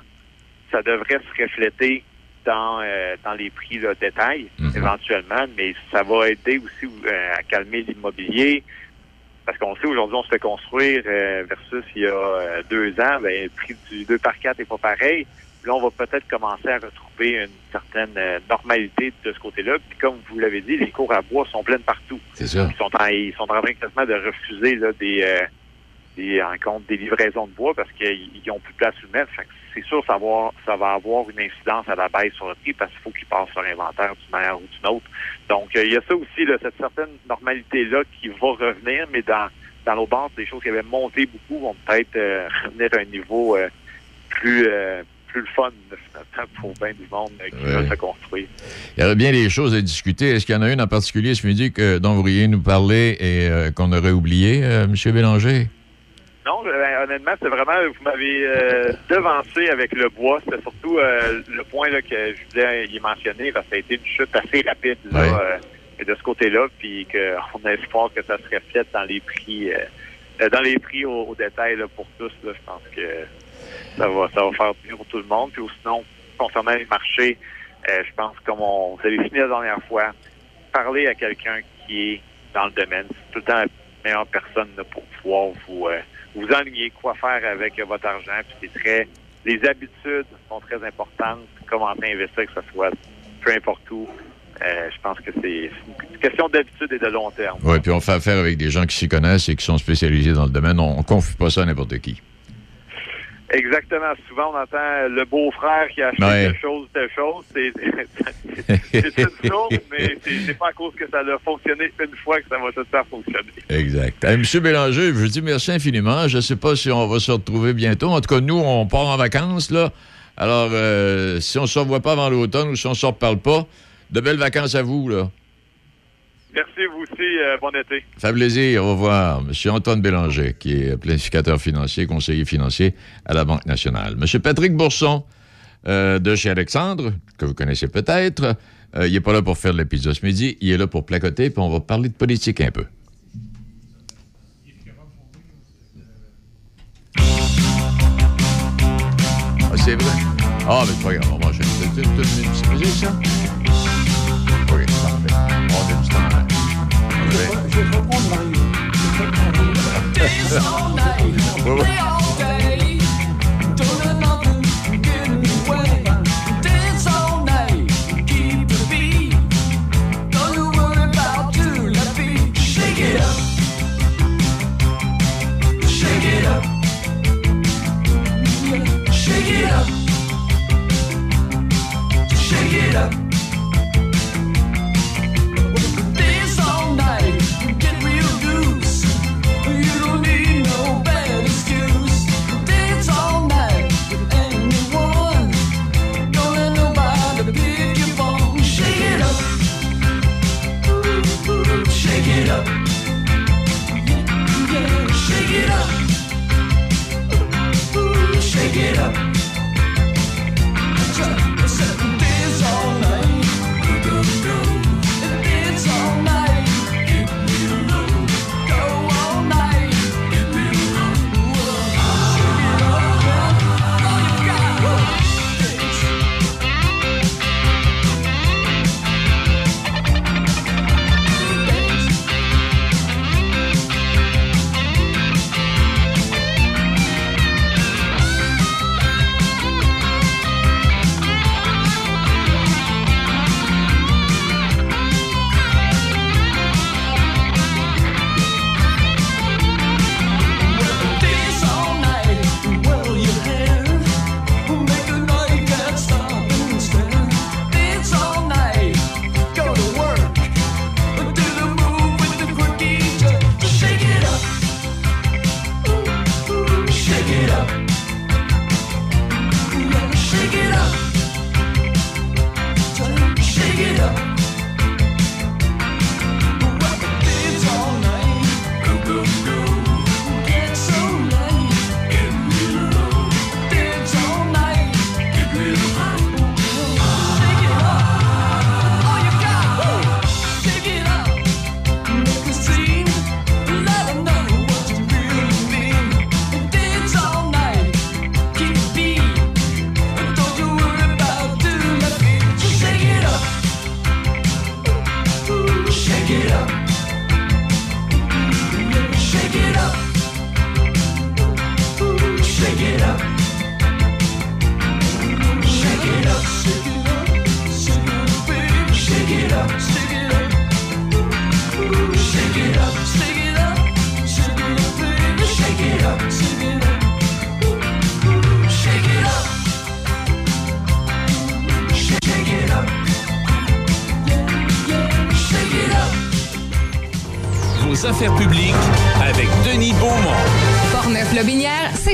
ça devrait se refléter dans, euh, dans les prix là, détail, éventuellement, mais ça va aider aussi euh, à calmer l'immobilier. Parce qu'on sait aujourd'hui, on se fait construire euh, versus il y a deux ans, ben, le prix du 2 par 4 n'est pas pareil. Là, on va peut-être commencer à retrouver une certaine normalité de ce côté-là. Puis comme vous l'avez dit, les cours à bois sont pleines partout. C'est ça. Ils sont en, ils sont en train quasiment de refuser là, des, des rencontres, des livraisons de bois parce qu'ils n'ont plus de place humaine. C'est sûr ça va, avoir, ça va avoir une incidence à la baisse sur le prix parce qu'il faut qu'ils passent sur l'inventaire d'une manière ou d'une autre. Donc, euh, il y a ça aussi, là, cette certaine normalité-là qui va revenir, mais dans, dans nos banques, des choses qui avaient monté beaucoup vont peut-être euh, revenir à un niveau euh, plus, euh, plus le fun pour bien du monde qui va se construire. Il y aurait bien des choses à discuter. Est-ce qu'il y en a une en particulier ce midi que, dont vous pourriez nous parler et euh, qu'on aurait oublié, euh, M. Bélanger? Non, ben, honnêtement, c'est vraiment, vous m'avez euh, devancé avec le bois. C'était surtout euh, le point là, que je voulais y mentionner, parce que ça a été une chute assez rapide là, euh, de ce côté-là, puis qu'on a espoir que ça se reflète dans les prix euh, euh, dans les prix au, au détail là, pour tous. Là, je pense que ça va, ça va faire bien pour tout le monde. Puis sinon, concernant les marchés, euh, je pense, comme on vous avez fini la dernière fois, parler à quelqu'un qui est dans le domaine, c'est tout le temps la meilleure personne là, pour pouvoir vous, euh, vous enligner quoi faire avec euh, votre argent. Puis c'est très, les habitudes sont très importantes. Comment investir, que ce soit peu importe où. Euh, je pense que c'est une question d'habitude et de long terme. Oui, puis on fait affaire avec des gens qui s'y connaissent et qui sont spécialisés dans le domaine. On ne confie pas ça à n'importe qui. Exactement. Souvent, on entend le beau-frère qui a acheté Ouais. telle chose, telle chose. C'est une chose, mais c'est pas à cause que ça a fonctionné une fois que ça va tout le temps fonctionner. Exact. Hey, Monsieur Bélanger, je vous dis merci infiniment. Je ne sais pas si on va se retrouver bientôt. En tout cas, nous, on part en vacances, là. Alors, euh, si on ne se revoit pas avant l'automne ou si on ne se reparle pas, de belles vacances à vous, là. Merci, vous aussi. euh, bon été. Ça fait plaisir. Au revoir. Monsieur Antoine Bélanger, qui est planificateur financier, conseiller financier à la Banque nationale. Monsieur Patrick Bourson, euh, de chez Alexandre, que vous connaissez peut-être, euh, il n'est pas là pour faire de pizza ce midi. Il est là pour placoter, puis on va parler de politique un peu. Ah, c'est? Ah, mais c'est pas grave. On va enchaîner. Tu- tu- tu- tu- C'est musique? Ouais,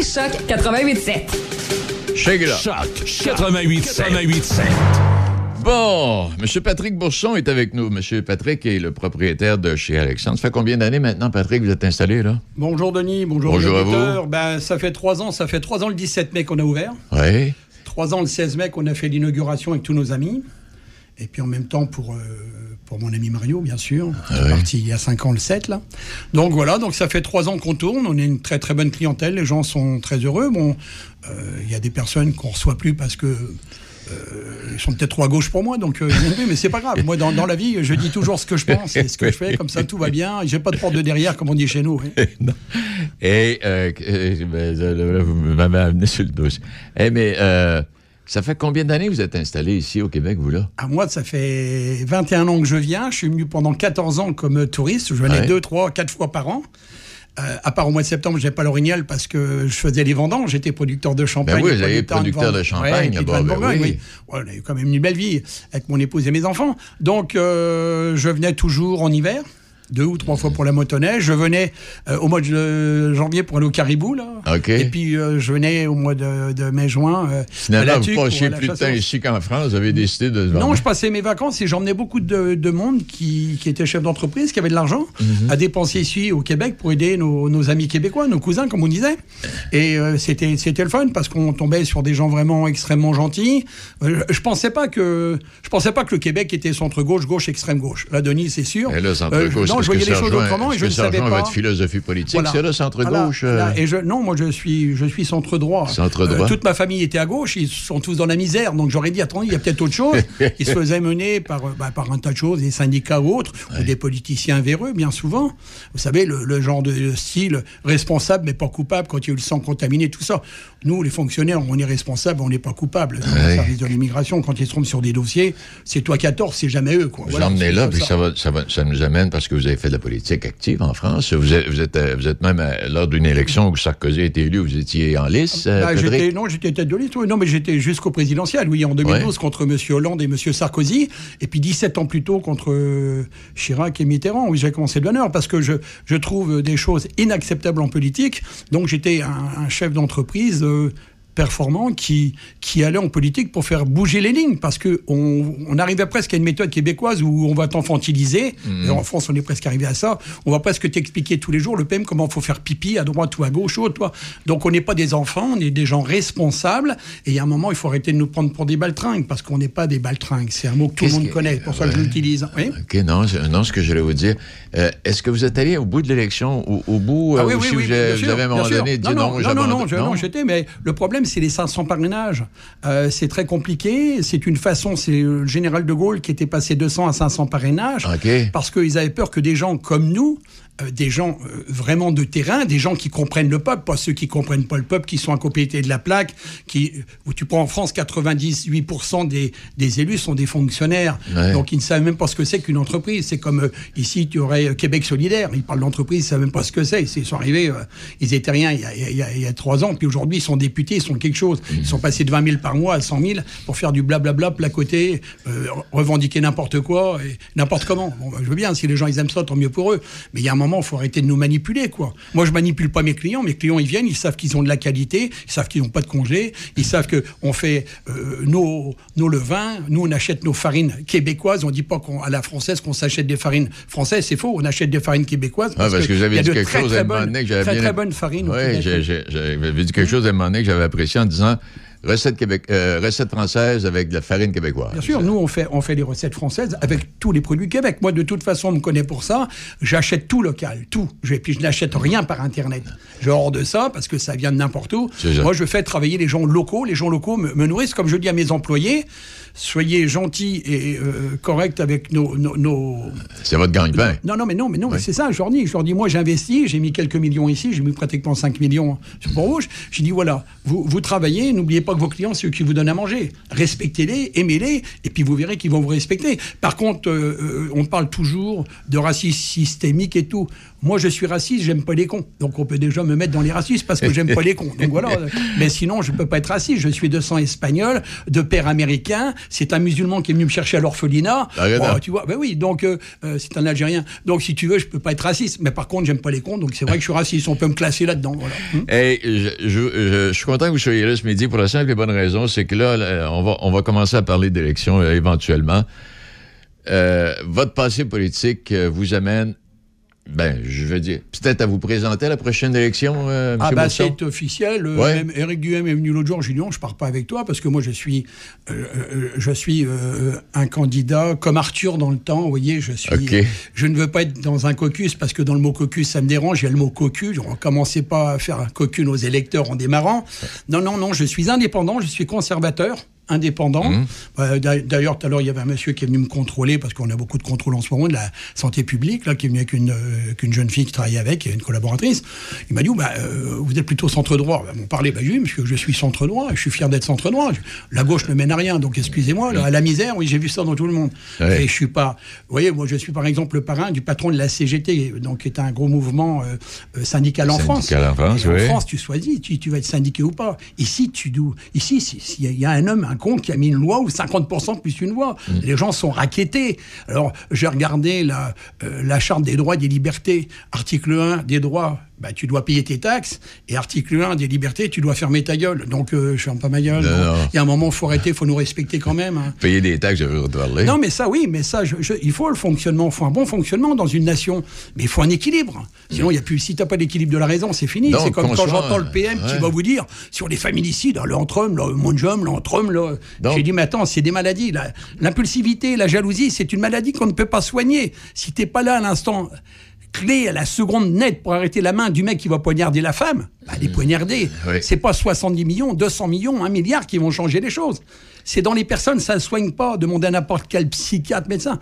c'est Choc 88.7. Shake it up. Choc 88 88 Bon, M. Patrick Bourson est avec nous. M. Patrick est le propriétaire de chez Alexandre. Ça fait combien d'années maintenant, Patrick, vous êtes installé là? Bonjour Denis, bonjour, Bonjour à vous. Ben, ça fait trois ans, ça fait trois ans le 17 mai qu'on a ouvert. Oui. Trois ans le 16 mai qu'on a fait l'inauguration avec tous nos amis. Et puis en même temps pour, euh, pour mon ami Mario, bien sûr. Ah qui est parti il y a cinq ans le 7 là. Donc voilà, donc ça fait trois ans qu'on tourne. On est une très très bonne clientèle. Les gens sont très heureux. Bon, euh, il y a des personnes qu'on reçoit plus parce que euh, ils sont peut-être trop à gauche pour moi, donc euh, mais c'est pas grave. Moi, dans, dans la vie, je dis toujours ce que je pense et ce que je fais, comme ça tout va bien. J'ai pas de porte de derrière, comme on dit chez nous. Et euh, euh, ben, vous m'avez amené sur le dos. Eh, mais euh, ça fait combien d'années que vous êtes installé ici au Québec, vous là? À moi, ça fait 21 ans que je viens. Je suis venu pendant 14 ans comme touriste. Je venais Ouais. deux, trois, quatre fois par an. Euh, à part au mois de septembre, j'ai pas l'orignal parce que je faisais les vendanges. J'étais producteur de champagne. Ben oui, vous avez producteur de champagne Ouais, de ben Bourgogne, oui. oui. Ouais, on a eu quand même une belle vie avec mon épouse et mes enfants. Donc, euh, je venais toujours en hiver. Deux ou trois fois pour la motoneige. Je venais euh, au mois de janvier pour aller au Caribou, là. Et puis, euh, je venais au mois de, de mai-juin. euh, Finalement, vous passiez plus de temps ici qu'en France. Vous avez décidé de... non, je passais mes vacances et j'emmenais beaucoup de, de monde qui, qui était chef d'entreprise, qui avait de l'argent Mhm. à dépenser ici au Québec pour aider nos, nos amis québécois, nos cousins, comme on disait. Et euh, c'était c'était le fun parce qu'on tombait sur des gens vraiment extrêmement gentils. Euh, je, je pensais pas que je pensais pas que le Québec était centre gauche, gauche, extrême gauche. Là, Denis, c'est sûr. Et là, Euh, centre-gauche, non, est-ce je voyais les choses autrement et je ne savais pas. votre philosophie politique? Voilà. C'est là, centre-gauche? Voilà, euh, voilà. Et je, non, moi, je suis, je suis centre droit. Centre droit. Euh, toute ma famille était à gauche. Ils sont tous dans la misère. Donc j'aurais dit, attendez, il y a peut-être autre chose. Ils se faisaient mener par, euh, bah, par un tas de choses, des syndicats ou autres, ou des politiciens véreux, bien souvent. Vous savez, le, le genre de style responsable mais pas coupable quand il y a eu le sang contaminé, tout ça. Nous, les fonctionnaires, on est responsable, on n'est pas coupable. Dans le Ouais. service de l'immigration, quand ils se trompent sur des dossiers, c'est toi 14, c'est jamais eux. Quoi. Vous Voilà, emmenez là, puis ça, va, ça, va- ça nous amène parce que vous avez fait de la politique active en France? Vous êtes, vous êtes, euh, vous êtes même euh, lors d'une élection où Sarkozy a été élu, vous étiez en lice, euh, Bah, Patrick? j'étais, non, j'étais tête de liste. oui. Non, mais j'étais jusqu'au présidentiel, oui, en 2012 Ouais. contre M. Hollande et M. Sarkozy. Et puis 17 ans plus tôt contre Chirac et Mitterrand. Oui, j'ai commencé de l'honneur parce que je, je trouve des choses inacceptables en politique. Donc j'étais un, un chef d'entreprise. euh, performant qui, qui allait en politique pour faire bouger les lignes. Parce que on, arrivait presque à une méthode québécoise où on va t'enfantiliser. Et en France on est presque arrivé à ça. On va presque t'expliquer tous les jours le PM comment faut faire pipi à droite ou à gauche. Ou toi. Donc on n'est pas des enfants on est des gens responsables. Et il y a un moment il faut arrêter de nous prendre pour des baltringues parce qu'on n'est pas des baltringues. C'est un mot que tout le monde que- connaît pour ça que je l'utilise. Oui. OK, non, non, ce que j'allais vous dire. euh, Est-ce que vous êtes allé au bout de l'élection, au, au bout, Ah euh, oui, ou oui, si oui, vous, vous avez à un moment donné dit non, non, non, je- non, j'étais, mais le problème, c'est les 500 parrainages. Euh, c'est très compliqué. C'est une façon, c'est le général de Gaulle qui était passé 200 à 500 parrainages. Parce qu'ils avaient peur que des gens comme nous, des gens euh, vraiment de terrain, des gens qui comprennent le peuple, pas ceux qui comprennent pas le peuple, qui sont à côté de la plaque, qui, où tu prends en France, 98% des, des élus sont des fonctionnaires. Ouais. Donc ils ne savent même pas ce que c'est qu'une entreprise. C'est comme euh, ici, tu aurais euh, Québec solidaire. Ils parlent d'entreprise, ils ne savent même pas ce que c'est. Ils sont arrivés, euh, ils étaient rien il y a, il y a- il y a trois ans, puis aujourd'hui ils sont députés, ils sont quelque chose. Ils sont passés de 20 000 par mois à 100 000 pour faire du blablabla, placoter, euh, revendiquer n'importe quoi et n'importe comment. Bon, bah, je veux bien, si les gens ils aiment ça, tant mieux pour eux. Mais il y a un moment, il faut arrêter de nous manipuler, quoi. Moi, je manipule pas mes clients. Mes clients, ils viennent, ils savent qu'ils ont de la qualité, ils savent qu'ils n'ont pas de congé, ils savent que on fait euh, nos, nos levains, nous on achète nos farines québécoises. On dit pas qu'on, à la française qu'on s'achète des farines françaises, c'est faux. On achète des farines québécoises. Ah, parce que il y j'avais a dit quelque très, chose à un moment donné que j'avais bien... très Oui, j'avais dit quelque chose à un moment donné que j'avais apprécié en disant recette, Québec, euh, recette française avec de la farine québécoise. Bien sûr, nous, on fait, on fait les recettes françaises avec tous les produits Québec. Moi, de toute façon, on me connaît pour ça. J'achète tout local, tout. Je, puis je n'achète rien par Internet. Je hors de ça parce que ça vient de n'importe où. Moi, je fais travailler les gens locaux. Les gens locaux me, me nourrissent. Comme je dis à mes employés, soyez gentils et euh, corrects avec nos... nos, nos- C'est votre gagne-pain. Non, non, mais non, mais non, mais c'est ça, je leur dis. Je leur dis, moi, j'investis, j'ai mis quelques millions ici, j'ai mis pratiquement 5 millions sur Pont-Rouge. J'ai dit, voilà, vous, vous travaillez, n'oubliez pas que vos clients, c'est eux qui vous donnent à manger. Respectez-les, aimez-les, et puis vous verrez qu'ils vont vous respecter. Par contre, euh, euh, on parle toujours de racisme systémique et tout. Moi, je suis raciste, j'aime pas les cons. Donc, on peut déjà me mettre dans les racistes parce que j'aime pas les cons. Donc voilà. Mais sinon, je peux pas être raciste. Je suis de sang espagnol, de père américain. C'est un musulman qui est venu me chercher à l'orphelinat. Bon, tu vois, ben oui. Donc, euh, euh, c'est un Algérien. Donc, si tu veux, je peux pas être raciste. Mais par contre, j'aime pas les cons. Donc, c'est vrai que je suis raciste. On peut me classer là-dedans. Voilà. Hum. Hey, je, je- je- je suis content que vous soyez là ce midi pour la simple et bonne raison, c'est que là, on va, on va commencer à parler d'élections euh, éventuellement. Euh, votre passé politique vous amène, ben, je veux dire, peut-être à vous présenter à la prochaine élection, euh, M. Ah Bourson? c'est officiel. Euh, Ouais. Duhem est venu l'autre jour. J'ai dit non, je pars pas avec toi parce que moi je suis, euh, euh, je suis euh, un candidat comme Arthur dans le temps. Vous voyez, je suis. Ok. Je ne veux pas être dans un caucus parce que dans le mot caucus ça me dérange. Il y a le mot cocu. On commençait pas à faire un cocu aux électeurs en démarrant. Non non non, je suis indépendant. Je suis conservateur. Indépendant. Mmh. Euh, d'a- D'ailleurs, tout à l'heure, il y avait un monsieur qui est venu me contrôler parce qu'on a beaucoup de contrôle en ce moment de la santé publique, là, qui est venu avec une, euh, jeune fille qui travaillait avec, une collaboratrice. Il m'a dit, oh, bah, euh, vous êtes plutôt centre droit. Bah, on parlait, bah, oui, parce que je suis centre droit, je suis fier d'être centre droit. Je- La gauche ne mène à rien, donc excusez-moi, là, à la misère, oui, j'ai vu ça dans tout le monde. Ouais. Et je suis pas. Vous voyez, moi, je suis par exemple le parrain du patron de la CGT, donc qui est un gros mouvement euh, syndical en France. Syndical en France, oui. En France, tu choisis, tu, tu vas être syndiqué ou pas. Ici, tu. Ici, si- s'il y a un homme, un con qui a mis une loi ou 50% plus une loi. Mm. Les gens sont raquettés. Alors, j'ai regardé la, euh, la charte des droits et des libertés. Article 1 des droits, bah, tu dois payer tes taxes. Et article 1 des libertés, tu dois fermer ta gueule. Donc, euh, je ferme pas ma gueule. Il y a un moment, il faut arrêter, il faut nous respecter quand même. hein. Payer des taxes, je vais vous parler. Non, mais ça, oui, mais ça, je- je- il faut le fonctionnement, il faut un bon fonctionnement dans une nation, mais il faut un équilibre. Sinon, il y a plus. Si t'as pas l'équilibre de la raison, c'est fini. C'est comme quand j'entends le PM qui va vous dire sur les féminicides, là, l'entre-homme, là, mon homme, l'entre-homme, là. Donc- J'ai dit, mais attends, c'est des maladies. L'impulsivité, la jalousie, c'est une maladie qu'on ne peut pas soigner. Si t'es pas là à l'instant clé, à la seconde nette pour arrêter la main du mec qui va poignarder la femme, bah, les poignarder. Oui. C'est pas 70 millions, 200 millions, 1 milliard qui vont changer les choses. C'est dans les personnes, ça ne soigne pas. Demandez à n'importe quel psychiatre, médecin.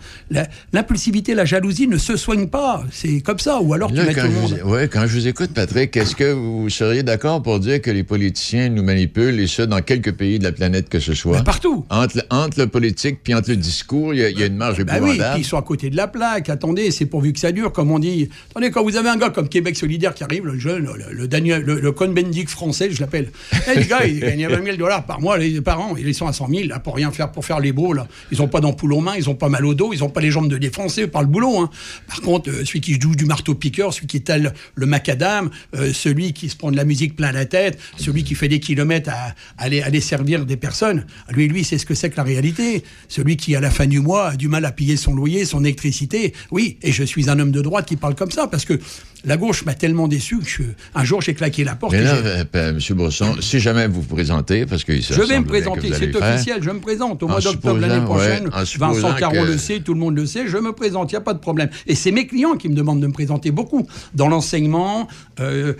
L'impulsivité, la jalousie ne se soigne pas. C'est comme ça. Ou alors tu mets quand, tout le monde. ouais, quand je vous écoute, Patrick, est-ce que vous seriez d'accord pour dire que les politiciens nous manipulent, et ça, dans quelques pays de la planète que ce soit? Ben, partout. Entre, le- entre le politique puis entre le discours, il y, a- il y a une marge oui, épouvantable. puis ils sont à côté de la plaque. Attendez, c'est pourvu que ça dure, comme on dit. Attendez, quand vous avez un gars comme Québec solidaire qui arrive, le jeune, le, le Daniel, le, le Cohn-Bendit français, je l'appelle. Eh, les gars, ils gagnent 20 000 dollars par mois, les parents, ils sont à 100 000, là, pour rien faire, pour faire les beaux, là. Ils ont pas d'ampoule aux mains, ils ont pas mal au dos, ils ont pas les jambes de défoncer par le boulot, hein. Par contre, euh, celui qui joue du marteau-piqueur, celui qui étale le macadam, euh, celui qui se prend de la musique plein la tête, celui qui fait des kilomètres à, aller, aller servir des personnes, lui, lui, c'est ce que c'est que la réalité. Celui qui, à la fin du mois, a du mal à payer son loyer, son électricité. Oui, et je suis un homme de droite qui parle comme ça, parce que la gauche m'a tellement déçu que je- un jour, j'ai claqué la porte. Mais là, euh, M. Bresson, si jamais vous vous présentez, parce que ça je vais me présenter, c'est le je me présente. Au mois d'octobre l'année prochaine, ouais, Vincent Caron que- le sait, tout le monde le sait, je me présente, il n'y a pas de problème. Et c'est mes clients qui me demandent de me présenter beaucoup. Dans l'enseignement, euh,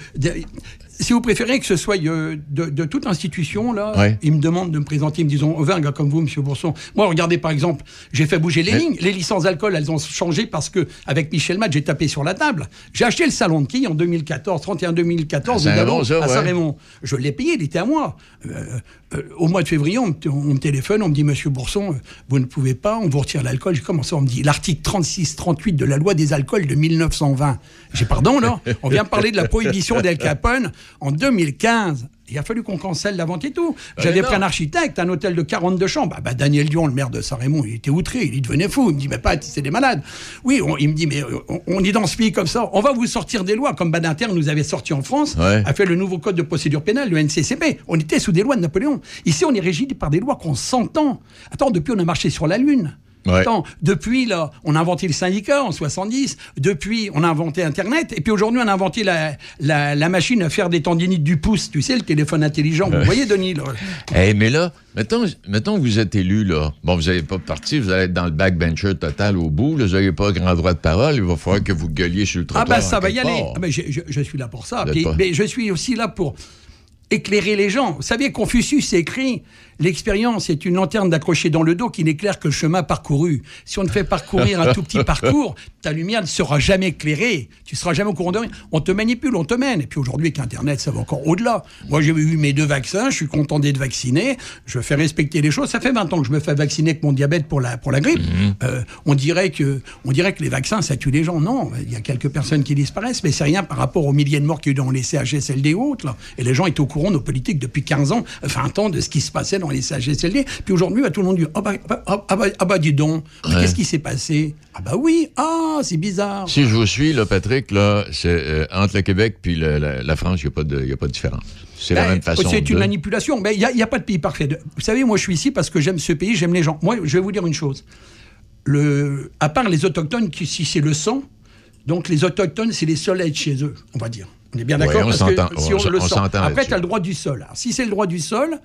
si vous préférez que ce soit euh, de, de toute institution, là, Ouais. ils me demandent de me présenter, ils me disent, on veut un gars comme vous, Monsieur Bourson. Moi, regardez par exemple, j'ai fait bouger les lignes, les licences d'alcool, elles ont changé parce que avec Michel Matt, j'ai tapé sur la table. J'ai acheté le salon de quilles en 2014, 31 2014, À au Saint-Raymond, Gabon, ça, à ouais. Saint-Raymond. Je l'ai payé, il était à moi. Euh, euh, au mois de février, on me, on me téléphone, on me dit Monsieur Bourson, vous ne pouvez pas, on vous retire l'alcool. J'ai commencé, on me dit l'article 36-38 de la loi des alcools de 1920. J'ai pardon, là On vient parler de la prohibition d'El Capone en 2015. Il a fallu qu'on cancelle la vente et tout. J'avais pris un architecte, un hôtel de 42 chambres. Ah bah, Daniel Dion, le maire de Saint-Raymond, il était outré, il devenait fou. Il me dit, mais pas, c'est des malades. Oui, on- il me dit, mais euh, on, on est dans ce pays comme ça, on va vous sortir des lois, comme Badinter nous avait sorti en France, Ouais. a fait le nouveau code de procédure pénale, le NCCP. On était sous des lois de Napoléon. Ici, on est régi par des lois qu'on s'entend. Attends, depuis, on a marché sur la Lune. Ouais. Attends, depuis, là, on a inventé le syndicat en 70. Depuis, on a inventé Internet. Et puis aujourd'hui, on a inventé la, la, la machine à faire des tendinites du pouce. Tu sais, le téléphone intelligent. Vous voyez, Denis, là Eh, mais là, mettons, mettons que vous êtes élu, là. Bon, vous n'allez pas partir, vous allez être dans le backbencher total au bout. là, Vous n'avez pas grand droit de parole. Il va falloir que vous gueuliez sur le Ah trottoir. bah ça en va y aller. Ah bah, je, je- je suis là pour ça. Puis- mais je suis aussi là pour éclairer les gens. Vous savez, Confucius écrit l'expérience est une lanterne d'accrocher dans le dos qui n'éclaire que le chemin parcouru. Si on te fait parcourir un tout petit parcours, ta lumière ne sera jamais éclairée. Tu seras jamais au courant de rien. On te manipule, on te mène. Et puis aujourd'hui, avec Internet, ça va encore au-delà. Moi, j'ai eu mes deux vaccins, je suis content d'être vacciné, je fais respecter les choses. Ça fait 20 ans que je me fais vacciner avec mon diabète pour la, pour la grippe. Euh, on, dirait que, on dirait que les vaccins, ça tue les gens. Non, il y a quelques personnes qui disparaissent, mais c'est rien par rapport aux milliers de morts qu'il y a eu dans les CHSLD ou autres. Là. Et les gens étaient au courant, nos politiques, depuis 15 ans, 20 ans, de ce qui se passait dans les CHSLD. Puis aujourd'hui, bah, tout le monde dit Ah bah, ah bah, ah bah, ah bah, dis donc, Ouais. qu'est-ce qui s'est passé? Ah bah oui, ah, c'est bizarre. Si je vous suis, là, Patrick, là, c'est euh, entre le Québec puis le- la, la France, il n'y a, pas de- y a pas de différence. C'est la Ben, même façon. C'est une de- manipulation. Mais il n'y a, pas de pays parfait. Vous savez, moi, je suis ici parce que j'aime ce pays, j'aime les gens. Moi, je vais vous dire une chose. Le, à part les autochtones, qui, si c'est le sang, donc les autochtones, c'est les seuls à être chez eux, on va dire. On est bien Ouais, d'accord? on parce que si on on, le sent. Après, tu as le droit du sol. Alors, si c'est le droit du sol,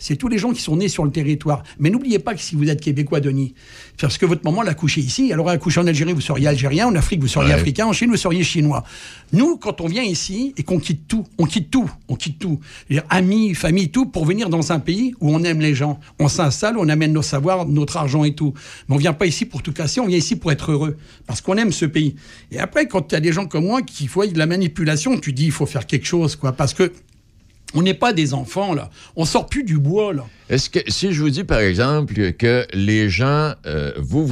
c'est tous les gens qui sont nés sur le territoire. Mais n'oubliez pas que si vous êtes québécois, Denis, parce que votre maman l'a couché ici, alors elle a couché en Algérie, vous seriez algérien, en Afrique, vous seriez Ouais. africain, en Chine, vous seriez chinois. Nous, quand on vient ici et qu'on quitte tout, on quitte tout, on quitte tout, C'est-à-dire amis, famille, tout, pour venir dans un pays où on aime les gens. On s'installe, on amène nos savoirs, notre argent et tout. Mais on vient pas ici pour tout casser, on vient ici pour être heureux, parce qu'on aime ce pays. Et après, quand tu as des gens comme moi qui voient de la manipulation, tu dis, il faut faire quelque chose, quoi, parce que on n'est pas des enfants, là. On sort plus du bois, là. Est-ce que si je vous dis par exemple que les gens, euh, vous,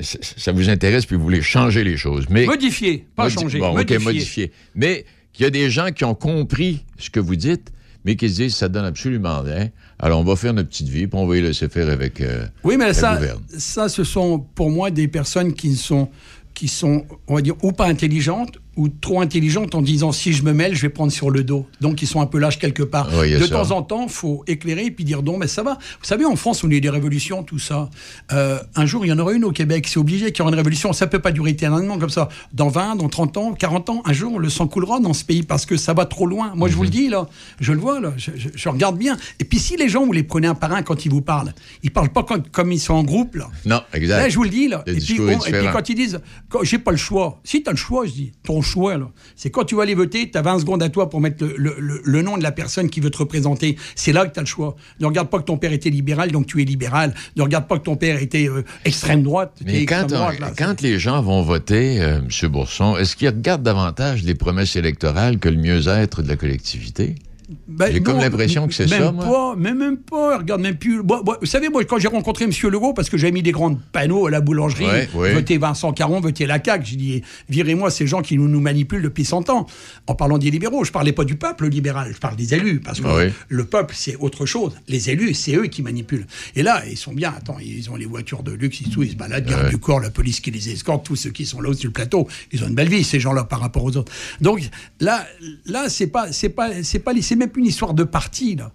ça vous intéresse puis vous voulez changer les choses, mais Modifier, pas Modi- changer. Bon, modifier. ok, modifier. Mais qu'il y a des gens qui ont compris ce que vous dites, mais qui se disent ça donne absolument rien. Alors on va faire notre petite vie, puis on va y laisser faire avec. euh, Oui, mais ça, gouverne. ça, ce sont pour moi des personnes qui sont, qui sont, on va dire, ou pas intelligentes, ou trop intelligentes en disant si je me mêle, je vais prendre sur le dos. Donc ils sont un peu lâches quelque part. Oui, de ça. temps en temps, faut éclairer et puis dire non, mais ça va. Vous savez, en France, on a eu des révolutions, tout ça. Euh, un jour, il y en aura une au Québec. C'est obligé qu'il y aura une révolution. Ça peut pas durer éternellement comme ça. Dans 20, dans 30 ans, 40 ans, un jour, le sang coulera dans ce pays parce que ça va trop loin. Moi, je vous le dis, là. Je le vois, là. Je, je- je regarde bien. Et puis, si les gens, vous les prenez un par un quand ils vous parlent, ils parlent pas quand- comme ils sont en groupe, là. Non, exact. Là, je vous le dis, là. Le Et puis, est on- et puis quand ils disent, j'ai pas le choix. Si tu as le choix, je dis, ton choix. C'est quand tu vas aller voter, tu as 20 secondes à toi pour mettre le, le- le- nom de la personne qui veut te représenter. C'est là que tu as le choix. Ne regarde pas que ton père était libéral, donc tu es libéral. Ne regarde pas que ton père était euh, extrême droite. Mais quand, extrême on- droite, là. quand les gens vont voter, euh, M. Bourson, est-ce qu'ils regardent davantage les promesses électorales que le mieux-être de la collectivité? Ben, J'ai comme l'impression que c'est même ça, moi. Pas, mais même pas, regarde même plus. Moi, moi, vous savez, moi, quand j'ai rencontré M. Legault, parce que j'avais mis des grands panneaux à la boulangerie, Ouais, ouais. votez Vincent Caron, votez la CAQ, j'ai dit, virez-moi ces gens qui nous, nous manipulent depuis 100 ans. En parlant des libéraux, je parlais pas du peuple libéral, je parle des élus, parce que Ouais. le peuple, c'est autre chose. Les élus, c'est eux qui manipulent. Et là, ils sont bien, attends, ils ont les voitures de luxe, ils, ils se baladent, garde du corps, la police qui les escorte, tous ceux qui sont là sur le plateau, ils ont une belle vie, ces gens-là, par rapport aux autres. Donc là, là, c'est pas, c'est pas, c'est pas, c'est même plus une histoire de parti, là.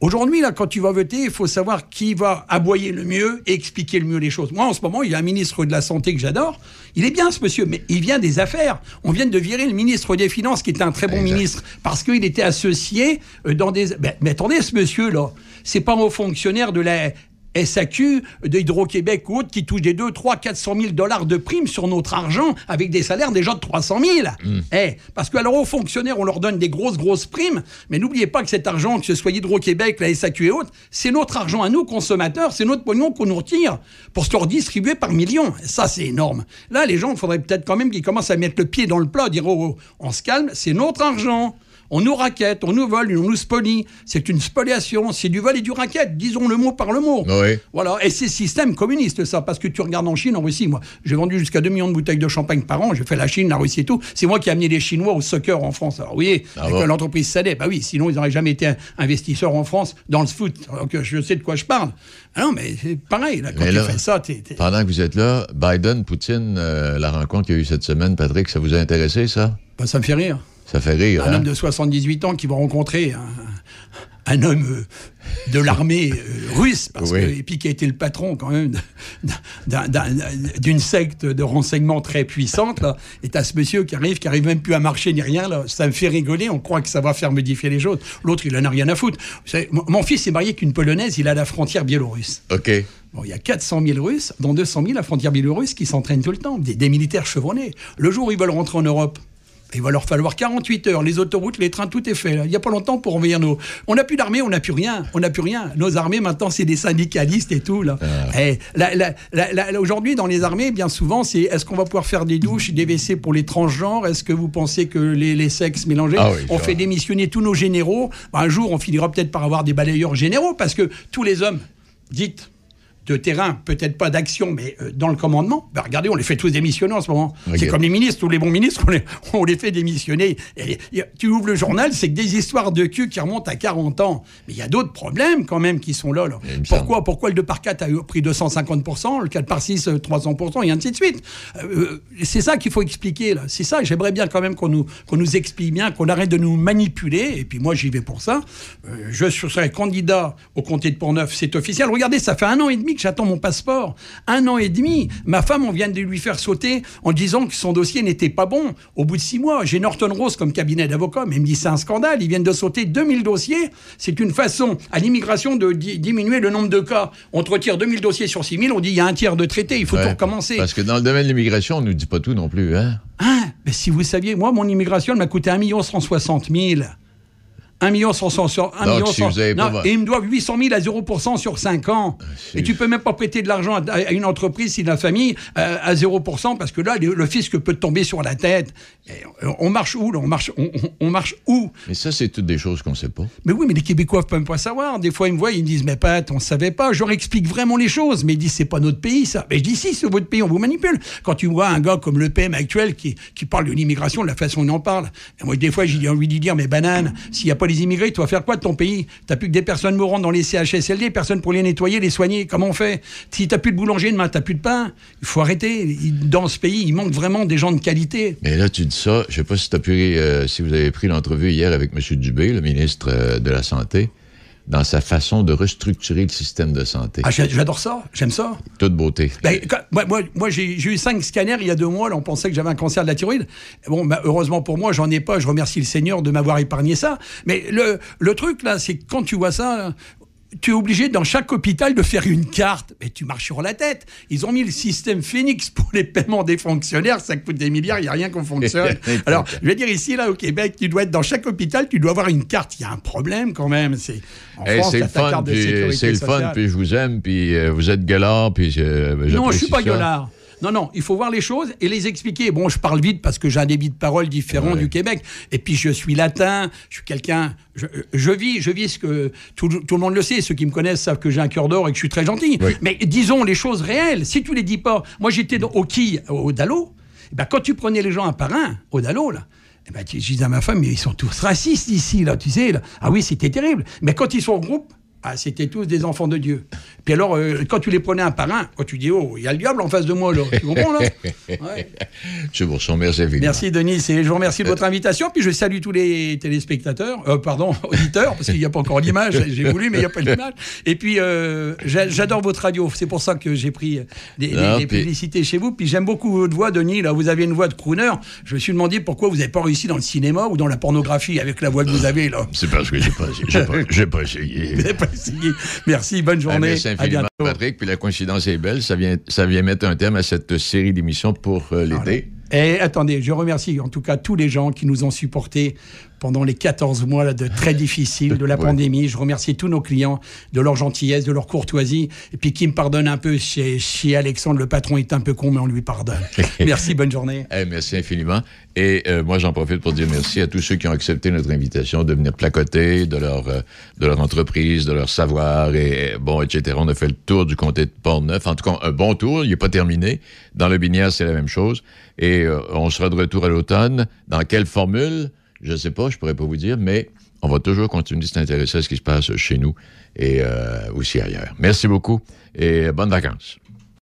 Aujourd'hui, là, quand tu vas voter, il faut savoir qui va aboyer le mieux et expliquer le mieux les choses. Moi, en ce moment, il y a un ministre de la Santé que j'adore. Il est bien, ce monsieur, mais il vient des affaires. On vient de virer le ministre des Finances, qui était un très bon ministre, parce qu'il était associé euh, dans des... Ben, mais attendez, ce monsieur-là, c'est pas un haut fonctionnaire de la... SAQ, de Hydro-Québec ou autre, qui touche des 2, 3, 400 000 dollars de primes sur notre argent avec des salaires déjà de 300 000. Eh, parce que alors aux fonctionnaires, on leur donne des grosses, grosses primes, mais n'oubliez pas que cet argent, que ce soit Hydro-Québec, la SAQ et autres, c'est notre argent à nous, consommateurs, c'est notre pognon qu'on nous retire pour se le redistribuer par millions. Et ça, c'est énorme. Là, les gens, il faudrait peut-être quand même qu'ils commencent à mettre le pied dans le plat, dire, oh, oh, on se calme, c'est notre argent. On nous raquette, on nous vole, on nous spolie. C'est une spoliation, c'est du vol et du raquette. Disons le mot par le mot. Oui. Voilà, et c'est système communiste, ça, parce que tu regardes en Chine, en Russie, moi, j'ai vendu jusqu'à 2 millions de bouteilles de champagne par an, j'ai fait la Chine, la Russie et tout. C'est moi qui ai amené les Chinois au soccer en France. Alors, oui, Ah bon l'entreprise Sadet, bah oui, sinon ils n'auraient jamais été investisseurs en France dans le foot. Donc je sais de quoi je parle. Ah non, mais c'est pareil, là, quand Mais tu là, fais ça, t'es. t'es- Pendant que vous êtes là, Biden, Poutine, euh, la rencontre qu'il y a eu cette semaine, Patrick, ça vous a intéressé, ça? bah, ça me fait rire. Ça fait rire, Un hein? homme de 78 ans qui va rencontrer un, un homme euh, de l'armée euh, russe, parce Oui. que, et puis qui a été le patron quand même d'un- d'un- d'une secte de renseignement très puissante, là, et t'as ce monsieur qui arrive, qui arrive même plus à marcher ni rien, là, ça me fait rigoler, on croit que ça va faire modifier les choses. L'autre, il en a rien à foutre. Vous savez, mon- fils est marié avec une Polonaise, il a la frontière biélorusse. OK. Bon, il y a 400 000 Russes, dont 200 000 à la frontière biélorusse, qui s'entraînent tout le temps, des, des militaires chevronnés. Le jour où ils veulent rentrer en Europe, Il va leur falloir 48 heures. Les autoroutes, les trains, tout est fait. là. Il n'y a pas longtemps pour envahir nos. On n'a plus d'armée, on n'a plus rien. On n'a plus rien. Nos armées, maintenant, c'est des syndicalistes et tout. Là. Eh, la- la- Aujourd'hui, dans les armées, bien souvent, c'est est-ce qu'on va pouvoir faire des douches, des WC pour les transgenres? Est-ce que vous pensez que les, les sexes mélangés Ah oui, On fait démissionner tous nos généraux? Bah, un jour, on finira peut-être par avoir des balayeurs généraux parce que tous les hommes, dites de terrain, peut-être pas d'action, mais euh, dans le commandement, bah, regardez, on les fait tous démissionner en ce moment. C'est comme les ministres, tous les bons ministres, on les, on les fait démissionner. Et, tu ouvres le journal, c'est que des histoires de cul qui remontent à 40 ans. Mais il y a d'autres problèmes quand même qui sont là. là. Pourquoi, pourquoi le 2 par 4 a pris 250%, le 4 par 6 euh, 300%, et ainsi de suite Euh, euh, C'est ça qu'il faut expliquer. là. C'est ça, j'aimerais bien quand même qu'on nous, qu'on nous explique bien, qu'on arrête de nous manipuler. Et puis moi, j'y vais pour ça. Euh, je serai candidat au comté de Pont-Neuf, c'est officiel. Regardez, ça fait un an et demi j'attends mon passeport. Un an et demi. Ma femme, on vient de lui faire sauter en disant que son dossier n'était pas bon. Au bout de six mois, j'ai Norton Rose comme cabinet d'avocat, mais il me dit c'est un scandale. Ils viennent de sauter 2000 dossiers. C'est une façon à l'immigration de di- diminuer le nombre de cas. On te retire 2000 dossiers sur 6000, on dit il y a un tiers de traité, il faut Ouais. tout recommencer. Parce que dans le domaine de l'immigration, on ne nous dit pas tout non plus, hein? Hein? Mais si vous saviez, moi, mon immigration, elle m'a coûté 1 160 000. 1 million 100 sur 1 Donc, million si 100 vous avez pas Non, votre- et ils me doivent 800 000 à 0% sur 5 ans. et tu peux même pas prêter de l'argent à, à une entreprise si la famille euh, à 0% parce que là le, le fisc peut te tomber sur la tête. Et on, marche où là? On marche on, on- on marche où? Mais ça, c'est toutes des choses qu'on ne sait pas. mais oui, mais les Québécois peuvent même pas savoir. Des fois, ils me voient, ils me disent, mais Pat, on savait pas. Je leur explique vraiment les choses. Mais ils disent, c'est pas notre pays, ça. Mais je dis, si, c'est votre pays, on vous manipule. Quand tu vois un gars comme le PM actuel qui, qui parle de l'immigration, de la façon dont il en parle. Et moi, des fois, j'ai envie de lui dire, mais banane, s'il n'y a pas les immigrés, tu vas faire quoi de ton pays? T'as plus que des personnes mourantes dans les CHSLD, personne pour les nettoyer, les soigner. Comment on fait? Si t'as plus de boulanger demain, t'as plus de pain. Il faut arrêter. Dans ce pays, il manque vraiment des gens de qualité. Mais là, tu dis ça, je sais pas si, t'as pu, euh, si vous avez pris l'entrevue hier avec M. Dubé, le ministre euh, de la Santé, dans sa façon de restructurer le système de santé. Ah, j'a- j'adore ça. J'aime ça. Toute beauté. Ben, quand- moi, moi, moi, j'ai eu cinq scanners il y a deux mois. Là, on pensait que j'avais un cancer de la thyroïde. Bon, ben, heureusement pour moi, j'en ai pas. Je remercie le Seigneur de m'avoir épargné ça. Mais le, le truc, là, c'est que quand tu vois ça, là, tu es obligé dans chaque hôpital de faire une carte. Mais tu marches sur la tête. Ils ont mis le système Phoenix pour les paiements des fonctionnaires. Ça coûte des milliards. Il n'y a rien qu'on fonctionne. Alors, je vais dire ici, là, au Québec, tu dois être dans chaque hôpital. Tu dois avoir une carte. Il y a un problème quand même. C'est Hey, t'as le fun, carte de puis le fun, puis je vous aime, puis euh, vous êtes gueulard, puis euh, Non, je suis pas gueulard. Non, non, il faut voir les choses et les expliquer. Bon, je parle vite parce que j'ai un débit de parole différent du Québec. Et puis, je suis latin, je suis quelqu'un... Je, je vis, je vis ce que... Tout, tout le monde le sait, ceux qui me connaissent savent que j'ai un cœur d'or et que je suis très gentil. Mais disons les choses réelles. Si tu les dis pas... Moi, j'étais au quai, au Dalo. Eh ben, quand tu prenais les gens un par un, au Dalo, là, eh ben, je disais à ma femme, mais ils sont tous racistes ici, là, tu sais. Là. Ah oui, c'était terrible. Mais quand ils sont en groupe, ah, c'était tous des enfants de Dieu. Puis alors, euh, quand tu les prenais un par un, quand tu dis, oh, il y a le diable en face de moi, là. Tu comprends, là? Je vous remercie. Merci, Denis. Et je vous remercie de votre invitation. Puis je salue tous les téléspectateurs, euh, pardon, auditeurs, parce qu'il n'y a pas encore l'image. J'ai voulu, mais il n'y a pas l'image. Et puis, euh, j'a- j'adore votre radio. C'est pour ça que j'ai pris puis- publicités chez vous. Puis j'aime beaucoup votre voix, Denis. Là, vous avez une voix de crooner. Je me suis demandé pourquoi vous n'avez pas réussi dans le cinéma ou dans la pornographie avec la voix que vous avez, là. C'est parce que j'ai pas, pas, j'ai pas essayé. Merci, bonne journée. merci à infiniment, bientôt. Patrick. Puis la coïncidence est belle. Ça vient, ça vient mettre un thème à cette série d'émissions pour euh, l'été. Et attendez, je remercie en tout cas tous les gens qui nous ont supportés pendant les 14 mois là, de très difficiles de la Ouais. pandémie. Je remercie tous nos clients de leur gentillesse, de leur courtoisie, et puis qui me pardonnent un peu. Chez, chez Alexandre, le patron est un peu con, mais on lui pardonne. Merci, bonne journée. Eh, merci infiniment. Et euh, moi, j'en profite pour dire merci à tous ceux qui ont accepté notre invitation de venir placoter de leur, euh, de leur entreprise, de leur savoir, et bon, etc. On a fait le tour du comté de Port-Neuf. En tout cas, un bon tour. Il n'est pas terminé. Dans le Binière, c'est la même chose. Et euh, on sera de retour à l'automne. Dans quelle formule? Je ne sais pas, je pourrais pas vous dire, mais on va toujours continuer de s'intéresser à ce qui se passe chez nous et euh, aussi ailleurs. Merci beaucoup et bonnes vacances.